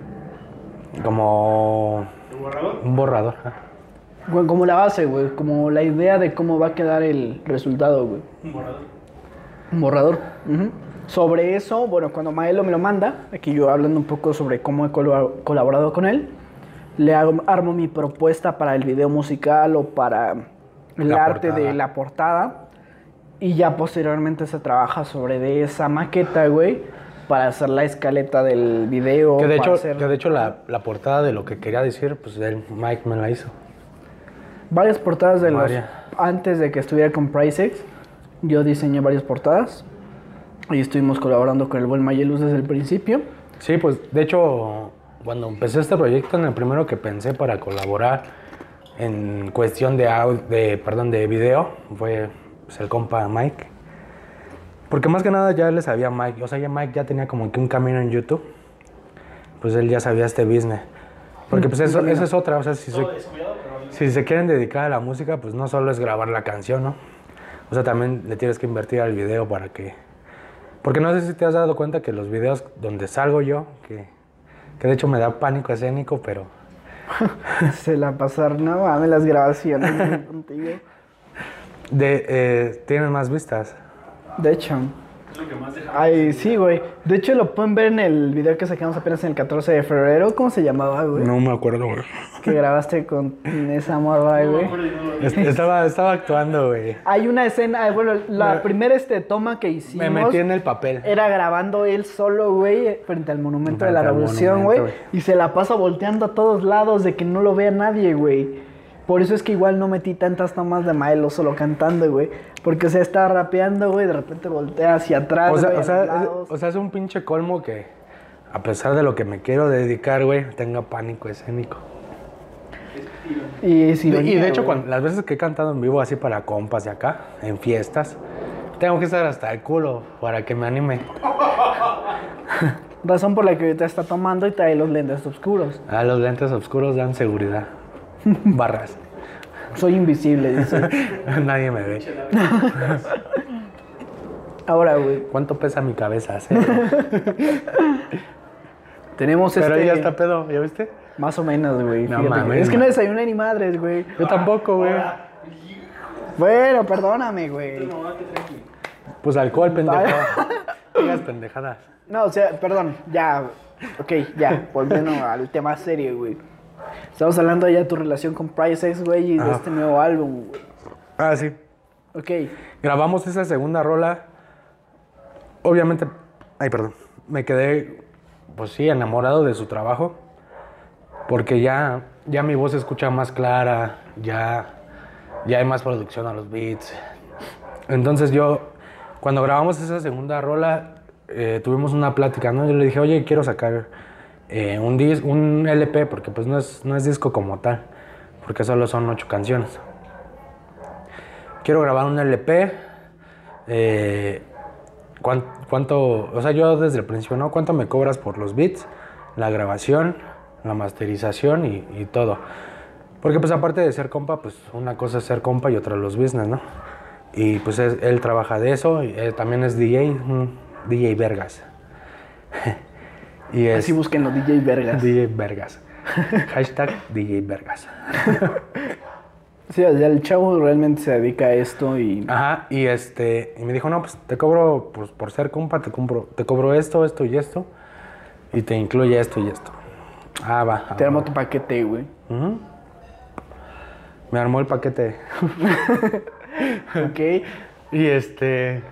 Como ¿El borrador? un borrador. ¿eh? Güey, como la base, güey. Como la idea de cómo va a quedar el resultado, güey. Un borrador. Un borrador. Sobre eso, bueno, cuando Maelo me lo manda, aquí yo hablando un poco sobre cómo he colaborado con él, le armo mi propuesta para el video musical o para el La arte de portada. la portada. Y ya posteriormente se trabaja sobre de esa maqueta, güey, para hacer la escaleta del video. Que de hecho, hacer que de hecho la, la portada de lo que quería decir, pues el Mike me la hizo. varias portadas de los... Antes de que estuviera con Pricex, yo diseñé varias portadas. Y estuvimos colaborando con el buen Mayeluz desde el principio. Sí, pues de hecho, cuando empecé este proyecto, en el primero que pensé para colaborar en cuestión de, au- de, perdón, de video fue pues, el compa Mike. Porque más que nada ya le sabía Mike, o sea, ya Mike ya tenía como que un camino en YouTube. Pues él ya sabía este business. Porque pues eso, esa es otra, o sea, si se, si se quieren dedicar a la música, pues no solo es grabar la canción, ¿no? O sea, también le tienes que invertir al video para que... Porque no sé si te has dado cuenta que los videos donde salgo yo, que, que de hecho me da pánico escénico, pero Se la pasaron, no mames, las grabaciones contigo. de, eh, tienen más vistas. De hecho. Es lo que más. Ay, sí, güey. De hecho, lo pueden ver en el video que sacamos apenas en el 14 de febrero. ¿Cómo se llamaba, güey? No me acuerdo, güey. Que grabaste con esa morra, No me güey. acuerdo y no lo vi. Est- Estaba, estaba actuando, güey. Hay una escena, ah, bueno, la Me- primera este, toma que hicimos Me metí en el papel. era grabando él solo, güey, frente al Monumento de la Frente Revolución, güey. Y se la pasa volteando a todos lados de que no lo vea nadie, güey. Por eso es que igual no metí tantas tomas de Maelo solo cantando, güey. Porque se está rapeando, güey, de repente voltea hacia atrás, O sea, güey, o, sea, es, o sea, un pinche colmo que, a pesar de lo que me quiero dedicar, güey, tenga pánico escénico. y, es Y- y ironía, de hecho, cuando, las veces que he cantado en vivo así para compas y acá, en fiestas, tengo que estar hasta el culo para que me anime. Razón por la que ahorita está tomando y trae los lentes oscuros. A los lentes oscuros dan seguridad. Barras. Soy invisible, dice. Nadie me ve. Ahora, güey, ¿Cuánto pesa mi cabeza? Tenemos Pero este... ya está pedo, ¿ya viste? Más o menos, güey. No mames, Es que no desayuné ni madres, güey. Yo tampoco, güey. Bueno, perdóname, güey. Pues alcohol, pendejo. Digas pendejadas. No, o sea, perdón, ya. Ok, ya, volviendo al tema serio, güey. Estamos hablando ya de tu relación con Pricex, güey, y de este nuevo álbum, güey. Ah, sí. Ok, Grabamos esa segunda rola. Obviamente, ay, perdón. Me quedé, pues sí, enamorado de su trabajo. Porque ya, ya mi voz se escucha más clara, ya, ya hay más producción a los beats. Entonces yo, cuando grabamos esa segunda rola, eh, tuvimos una plática, ¿no? Yo le dije, oye, quiero sacar eh, un, dis- un LP, porque pues no es, no es disco como tal, porque solo son ocho canciones. Quiero grabar un LP. eh, ¿cuán- ¿Cuánto, o sea, yo desde el principio, ¿no? ¿Cuánto me cobras por los beats, la grabación, la masterización y, todo? Porque pues aparte de ser compa, pues una cosa es ser compa y otra los business, ¿no? Y pues es- él trabaja de eso, él también es DJ, DJ Vergas. y es Así busquen los DJ Vergas. DJ Vergas. Hashtag DJ Vergas. Sí, o sea, el chavo realmente se dedica a esto y... Ajá, y este, y me dijo, no, pues te cobro, pues por ser compa, te, compro, te cobro esto, esto y esto, y te incluye esto y esto. Ah, va. ah, Te armó tu paquete, güey. Me armó el paquete. Ok. Y este.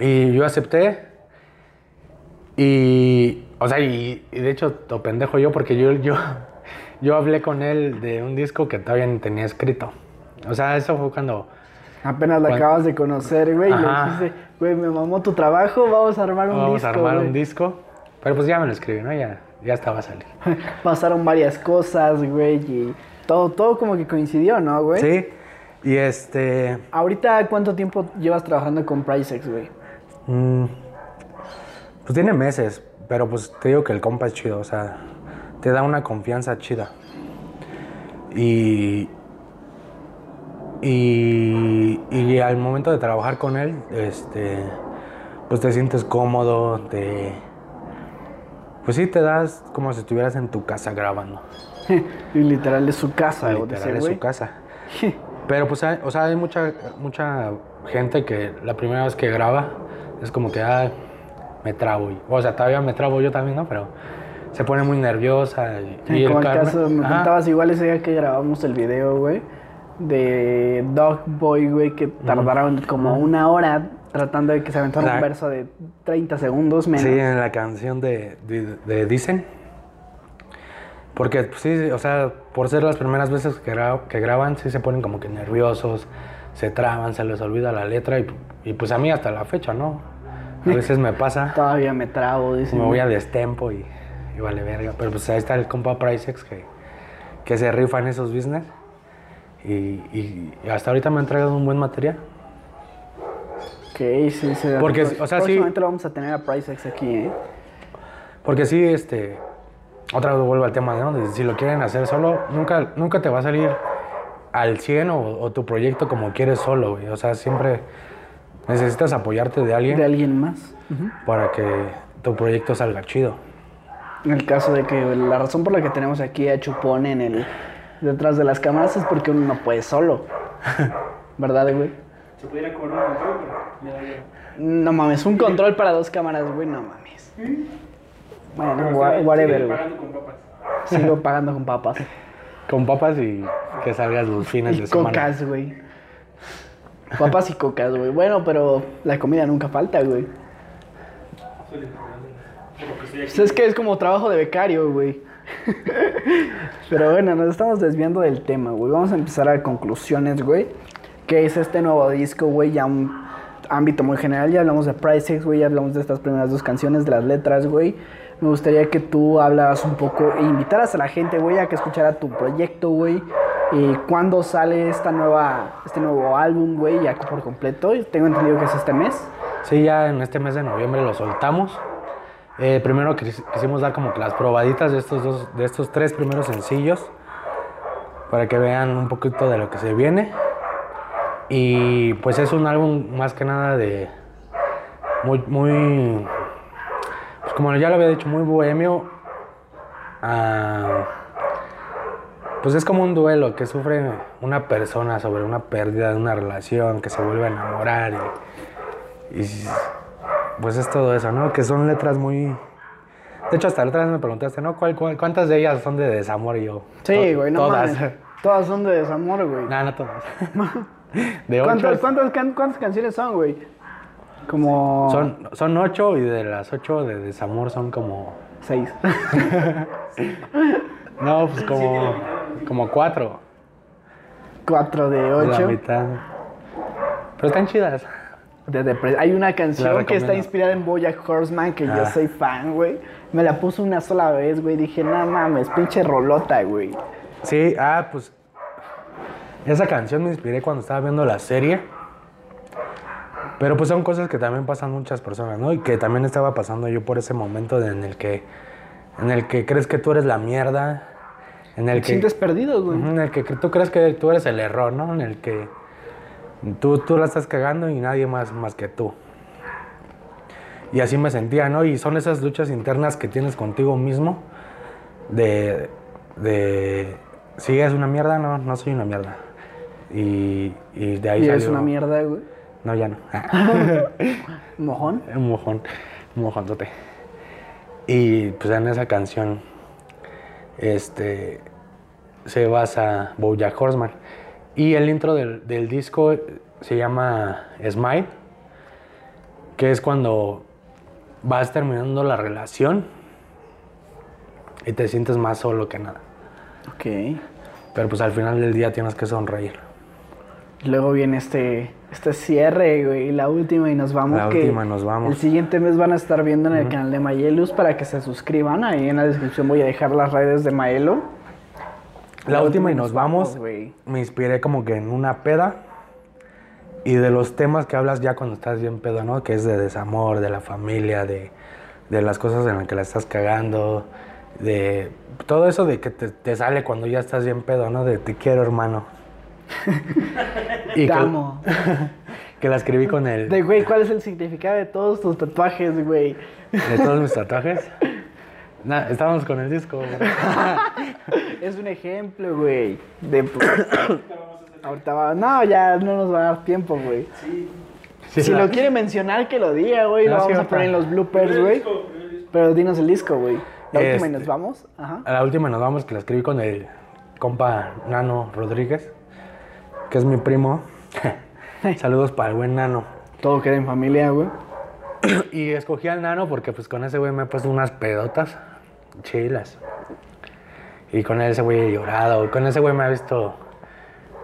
Y yo acepté. Y. O sea, y, y de hecho, to pendejo yo, porque yo, yo, yo hablé con él de un disco que todavía ni tenía escrito. O sea, eso fue cuando. Apenas la acabas de conocer, güey, y le dijiste, güey, me mamó tu trabajo, vamos a armar un Vamos disco, a armar güey". un disco. Pero pues ya me lo escribí, ¿no? Ya, ya estaba a salir. Pasaron varias cosas, güey, y todo, todo como que coincidió, ¿no, güey? Sí. Y este. Ahorita, ¿cuánto tiempo llevas trabajando con Pricex, güey? Mm, pues tiene meses, pero pues te digo que el compa es chido, o sea, te da una confianza chida. Y, y, y al momento de trabajar con él, este, pues te sientes cómodo, te, pues sí te das como si estuvieras en tu casa grabando. y literal es su casa. Literal es su casa. Pero pues hay, o sea, hay mucha, mucha gente que la primera vez que graba es como que, ah, me trabo. y- O sea, todavía me trabo yo también, ¿no? Pero se pone muy nerviosa. Y, y como el caso, me Ajá. contabas igual ese día que grabamos el video, güey, de Dog Boy, güey, que tardaron como una hora tratando de que se aventara La- un verso de 30 segundos menos. Sí, en la canción de, de, de Dicen. Porque, pues, sí, o sea, por ser las primeras veces que, gra- que graban, sí se ponen como que nerviosos, se traban, se les olvida la letra y, y pues a mí hasta la fecha, ¿no? A veces me pasa. Todavía me trabo, dice. me voy a destempo y, y vale verga. Pero pues ahí está el compa Pricex que, que se rifa en esos business. Y, y- y hasta ahorita me ha entregado un buen material. Ok, sí, sí. Porque, o sea, sí- lo vamos a tener a Pricex aquí, ¿eh? Porque sí, este. Otra vez vuelvo al tema, ¿no? Si lo quieren hacer solo, nunca, nunca te va a salir al 100 o, o tu proyecto como quieres solo, güey. O sea, siempre necesitas apoyarte de alguien De alguien más. para que tu proyecto salga chido. En el caso de que la razón por la que tenemos aquí a Chupón en el detrás de las cámaras es porque uno no puede solo. ¿Verdad, güey? Se pudiera cobrar un control, pero igual. No mames, un control para dos cámaras, güey, no mames. Bueno, whatever, güey. pagando con papas. Sigo pagando con papas. Con papas y que salgas los fines Y de semana. cocas, güey. Papas y cocas, güey. Bueno, pero la comida nunca falta, güey. Pues es que es como trabajo de becario, güey. Pero bueno, nos estamos desviando del tema, güey. Vamos a empezar a conclusiones, güey. ¿Qué es este nuevo disco, güey? Ya un ámbito muy general. Ya hablamos de Pricex, güey. Ya hablamos de estas primeras dos canciones, de las letras, güey. Me gustaría que tú hablaras un poco e invitaras a la gente, güey, a que escuchara tu proyecto, güey. Y cuándo sale esta nueva, este nuevo álbum, güey, ya por completo. Tengo entendido que es este mes. Sí, ya en este mes de noviembre lo soltamos. Eh, primero quis- quisimos dar como que las probaditas de estos dos, de estos tres primeros sencillos para que vean un poquito de lo que se viene. Y pues es un álbum más que nada de muy, muy, pues como ya lo había dicho, muy bohemio. Ah, pues es como un duelo que sufre una persona sobre una pérdida de una relación, que se vuelve a enamorar y, y pues es todo eso, ¿no? Que son letras muy... De hecho, hasta la otra vez me preguntaste, ¿no? ¿Cuál, cuál- cuántas de ellas son de desamor? Y yo... Sí, "To- güey, no Todas. mames. Todas son de desamor, güey. no, no todas. De. ¿Cuántas, cuántas, can- cuántas canciones son, güey? Como Son, son ocho y de las ocho de desamor son como... seis. No, pues como... Como cuatro. Cuatro de La ocho. mitad. Pero están chidas. de Hay una canción que está inspirada en Bojack Horseman, que yo Ah. soy fan, güey. Me la puse una sola vez, güey. Dije, no mames, pinche rolota, güey. Sí, ah, pues. Esa canción me inspiré cuando estaba viendo la serie. Pero pues son cosas que también pasan muchas personas, ¿no? Y que también estaba pasando yo por ese momento de- en el que. En el que crees que tú eres la mierda. En el Te que. sientes perdido, güey. En el que tú crees que tú eres el error, ¿no? En el que tú, tú la estás cagando y nadie más, más que tú. Y así me sentía, ¿no? Y son esas luchas internas que tienes contigo mismo de, de si es una mierda, no, no soy una mierda. Y, y de ahí Y es una mierda, güey. No, ya no. Mojón. un mojón, un mojonzote. Y pues en esa canción este, se basa Bojack Horseman. Y el intro del, del disco se llama Smile, que es cuando vas terminando la relación y te sientes más solo que nada. Ok. Pero pues al final del día tienes que sonreír. Luego viene este, este cierre, güey, la última y nos vamos. La que última nos vamos. El siguiente mes van a estar viendo en el canal de Mayelus para que se suscriban. Ahí en la descripción voy a dejar las redes de Maelo. La, última y nos vamos, me inspiré como que en una peda y de los temas que hablas ya cuando estás bien pedo, ¿no? Que es de desamor, de la familia, de, de las cosas en las que la estás cagando, de todo eso de que te, te sale cuando ya estás bien pedo, ¿no? De te quiero, hermano. y Te que, amo. que la escribí con el De, güey, ¿cuál es el significado de todos tus tatuajes, güey? de todos mis tatuajes. Nah, estábamos con el disco. güey. Es un ejemplo, güey. De... Ahorita va... No, ya no nos va a dar tiempo, güey. Sí, si la- lo quiere mencionar, que lo diga, güey. No, lo sí, vamos a ahorita. poner en los bloopers, güey. Pero dinos el disco, güey. La última y Este. nos vamos. Ajá. A la última nos vamos, que la escribí con el compa Nano Rodríguez, que es mi primo. Saludos para el buen Nano. Todo queda en familia, güey. Y escogí al Nano porque pues con ese güey me he puesto unas pedotas chilas. Y con ese güey he llorado. Con ese güey me ha visto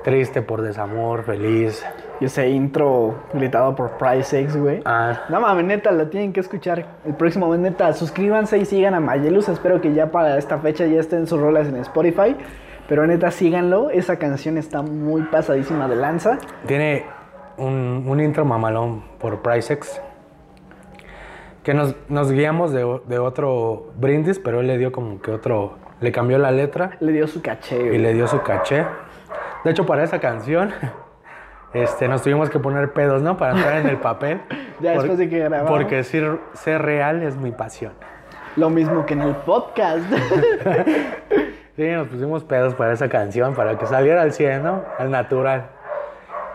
triste por desamor, feliz. Y ese intro gritado por Price X, güey. Ah, No mames, neta, lo tienen que escuchar el próximo mes, neta. Suscríbanse y sigan a Mayelus. Espero que ya para esta fecha ya estén sus rolas en Spotify. Pero neta, síganlo. Esa canción está muy pasadísima de lanza. tiene un, un intro mamalón por Pricex. Que nos, nos guiamos de, de otro brindis, pero él le dio como que otro. Le cambió la letra. Le dio su caché, y güey. le dio su caché. De hecho, para esa canción, este, nos tuvimos que poner pedos, ¿no? Para entrar en el papel. Ya después de que grabamos. Porque ser, ser real es mi pasión. Lo mismo que en el podcast. Sí, nos pusimos pedos para esa canción, para que saliera al 100, ¿no? Al natural.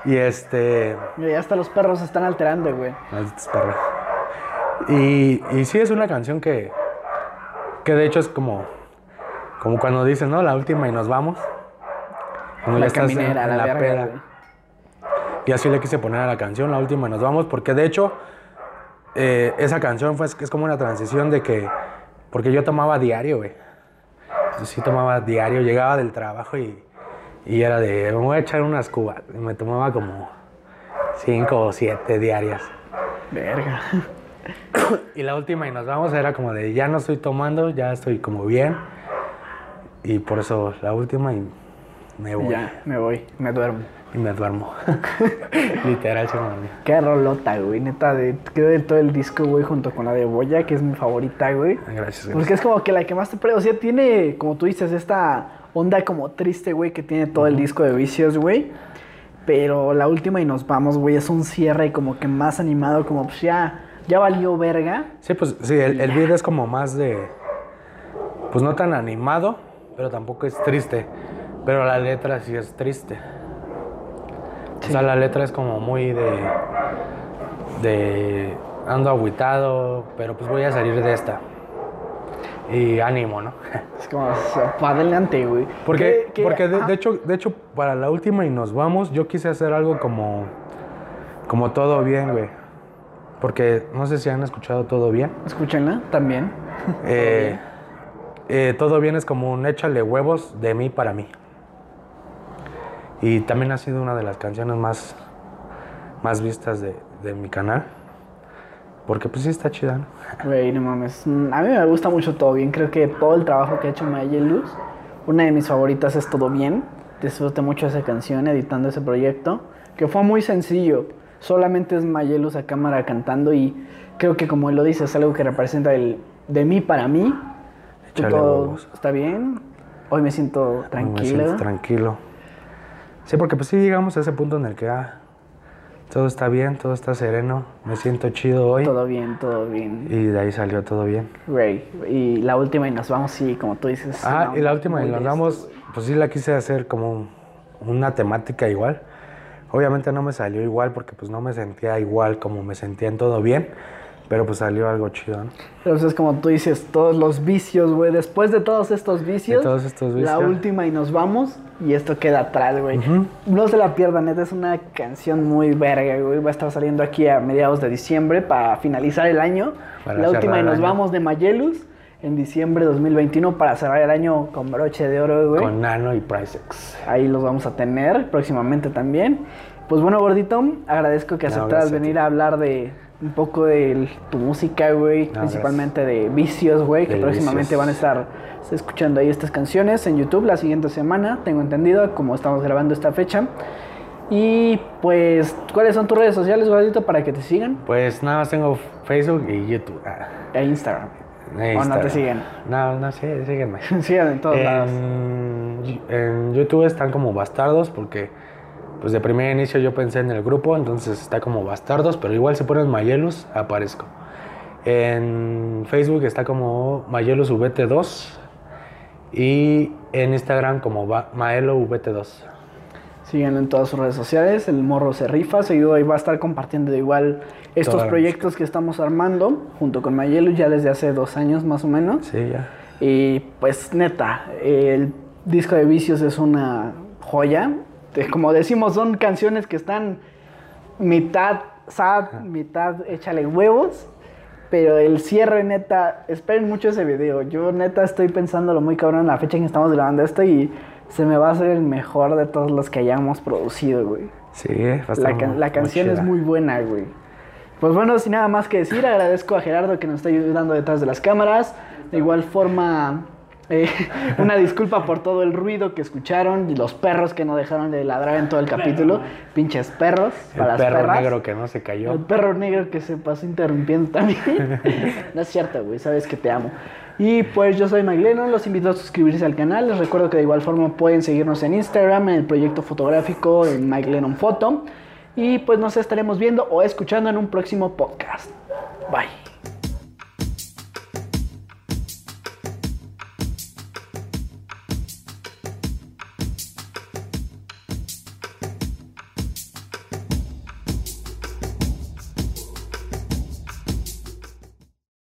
Y este... Mira, hasta los perros se están alterando, güey. Malditos perros. Y, y sí es una canción que, que de hecho es como, como cuando dicen, ¿no? La última y nos vamos. Cuando La ya estás en- caminera, en la verga, peda. Y así le quise poner a la canción, la última y nos vamos, porque de hecho eh, esa canción fue, es como una transición de que, porque yo tomaba diario, güey. Sí tomaba diario, llegaba del trabajo y, y era de, me voy a echar unas cubas. Y me tomaba como cinco o siete diarias. Verga. Y la última y nos vamos era como de, ya no estoy tomando, ya estoy como bien. Y por eso la última y me voy. Ya, me voy, me duermo. Y me duermo. Literal, se. Qué rolota, güey. Neta, de, quedó de todo el disco, güey, junto con la de Boya, que es mi favorita, güey. Gracias, gracias. Porque es como que la que más te pre... O sea, tiene, como tú dices, esta onda como triste, güey, que tiene todo el disco de Vicios, güey. Pero la última y nos vamos, güey, es un cierre como que más animado, como pues ya, ya valió verga. Sí, pues sí, el, el video es como más de. Pues no tan animado, pero tampoco es triste. Pero la letra sí es triste. O sea, la letra es como muy de. de. ando agüitado, pero pues voy a salir de esta. Y ánimo, ¿no? Es como, o sea, para adelante, güey. Porque, Que- que- porque de, hecho, de hecho, para la última y nos vamos, yo quise hacer algo como. como todo bien, güey. Porque no sé si han escuchado todo bien. Escúchenla también. Eh, eh, todo bien es como un échale huevos de mí para mí. Y también ha sido una de las canciones más, más vistas de, de mi canal. Porque pues sí está chida, ¿no? Güey, no mames. A mí me gusta mucho Todo Bien. Creo que todo el trabajo que ha hecho Maya Luz, una de mis favoritas es Todo Bien. Disfruté mucho esa canción editando ese proyecto, que fue muy sencillo. Solamente es Maya Luz a cámara cantando y creo que como él lo dice, es algo que representa el de mí para mí. Todo está bien. Hoy me siento Me tranquilo. siento tranquilo. Sí, porque pues sí llegamos a ese punto en el que ah, todo está bien, todo está sereno, me siento chido hoy. Todo bien, todo bien. Y de ahí salió todo bien. Güey, y la última y nos vamos, sí, como tú dices. Ah, no, y la última, y nos güey. pues sí la quise hacer como una temática igual. Obviamente no me salió igual porque pues no me sentía igual como me sentía en todo bien, pero pues salió algo chido, ¿no? Pero pues, es como tú dices, todos los vicios, güey. Después de todos estos vicios, todos estos la vicios. última y nos vamos. Y esto queda atrás, güey. No se la pierdan, neta. Es una canción muy verga, güey. Va a estar saliendo aquí a mediados de diciembre para finalizar el año. Para la última y nos año. vamos de Mayelus en diciembre de 2021 para cerrar el año con broche de oro, güey. Con Nano y Pricex. Ahí los vamos a tener próximamente también. Pues bueno, gordito, agradezco que aceptaras venir a hablar de un poco de tu música, güey, No, principalmente de vicios, güey, que próximamente vicios. van a estar escuchando ahí estas canciones en YouTube la siguiente semana, tengo entendido, como estamos grabando esta fecha. Y pues, ¿cuáles son tus redes sociales, gordito, para que te sigan? Pues nada más tengo Facebook y YouTube. Ah, E Instagram. e ¿O no te Instagram. siguen? No, no sé, síguenme. Sigan en todos lados. En, en YouTube están como bastardos porque pues de primer inicio yo pensé en el grupo, entonces está como bastardos, pero igual si ponen Mayelus aparezco. En Facebook está como Mayelus VT2 y en Instagram como Va- Maelo VT2. Síganlo en todas sus redes sociales. El morro se rifa. Seguido ahí va a estar compartiendo igual estos Toda proyectos que estamos armando junto con Mayelu ya desde hace dos años más o menos. Sí, ya. Y pues neta, el disco de vicios es una joya. Eh, Como decimos, son canciones que están mitad sad, mitad échale huevos. Pero el cierre, neta, esperen mucho ese video. Yo, neta, estoy pensándolo muy cabrón en la fecha en que estamos grabando esto y se me va a hacer el mejor de todos los que hayamos producido, güey. Sí, La, can- muy- la muy canción es muy buena, güey. Pues bueno, sin nada más que decir, agradezco a Gerardo que nos está ayudando detrás de las cámaras. De igual forma, eh, una disculpa por todo el ruido que escucharon y los perros que no dejaron de ladrar en todo el capítulo. Pinches perros. para El las perro perras. negro que no se cayó. El perro negro que se pasó interrumpiendo también. no es cierto, güey, sabes que te amo. Y pues yo soy Mike Lennon, los invito a suscribirse al canal. Les recuerdo que de igual forma pueden seguirnos en Instagram, en el proyecto fotográfico, en Mike Lennon Foto. Y pues nos estaremos viendo o escuchando en un próximo podcast. Bye.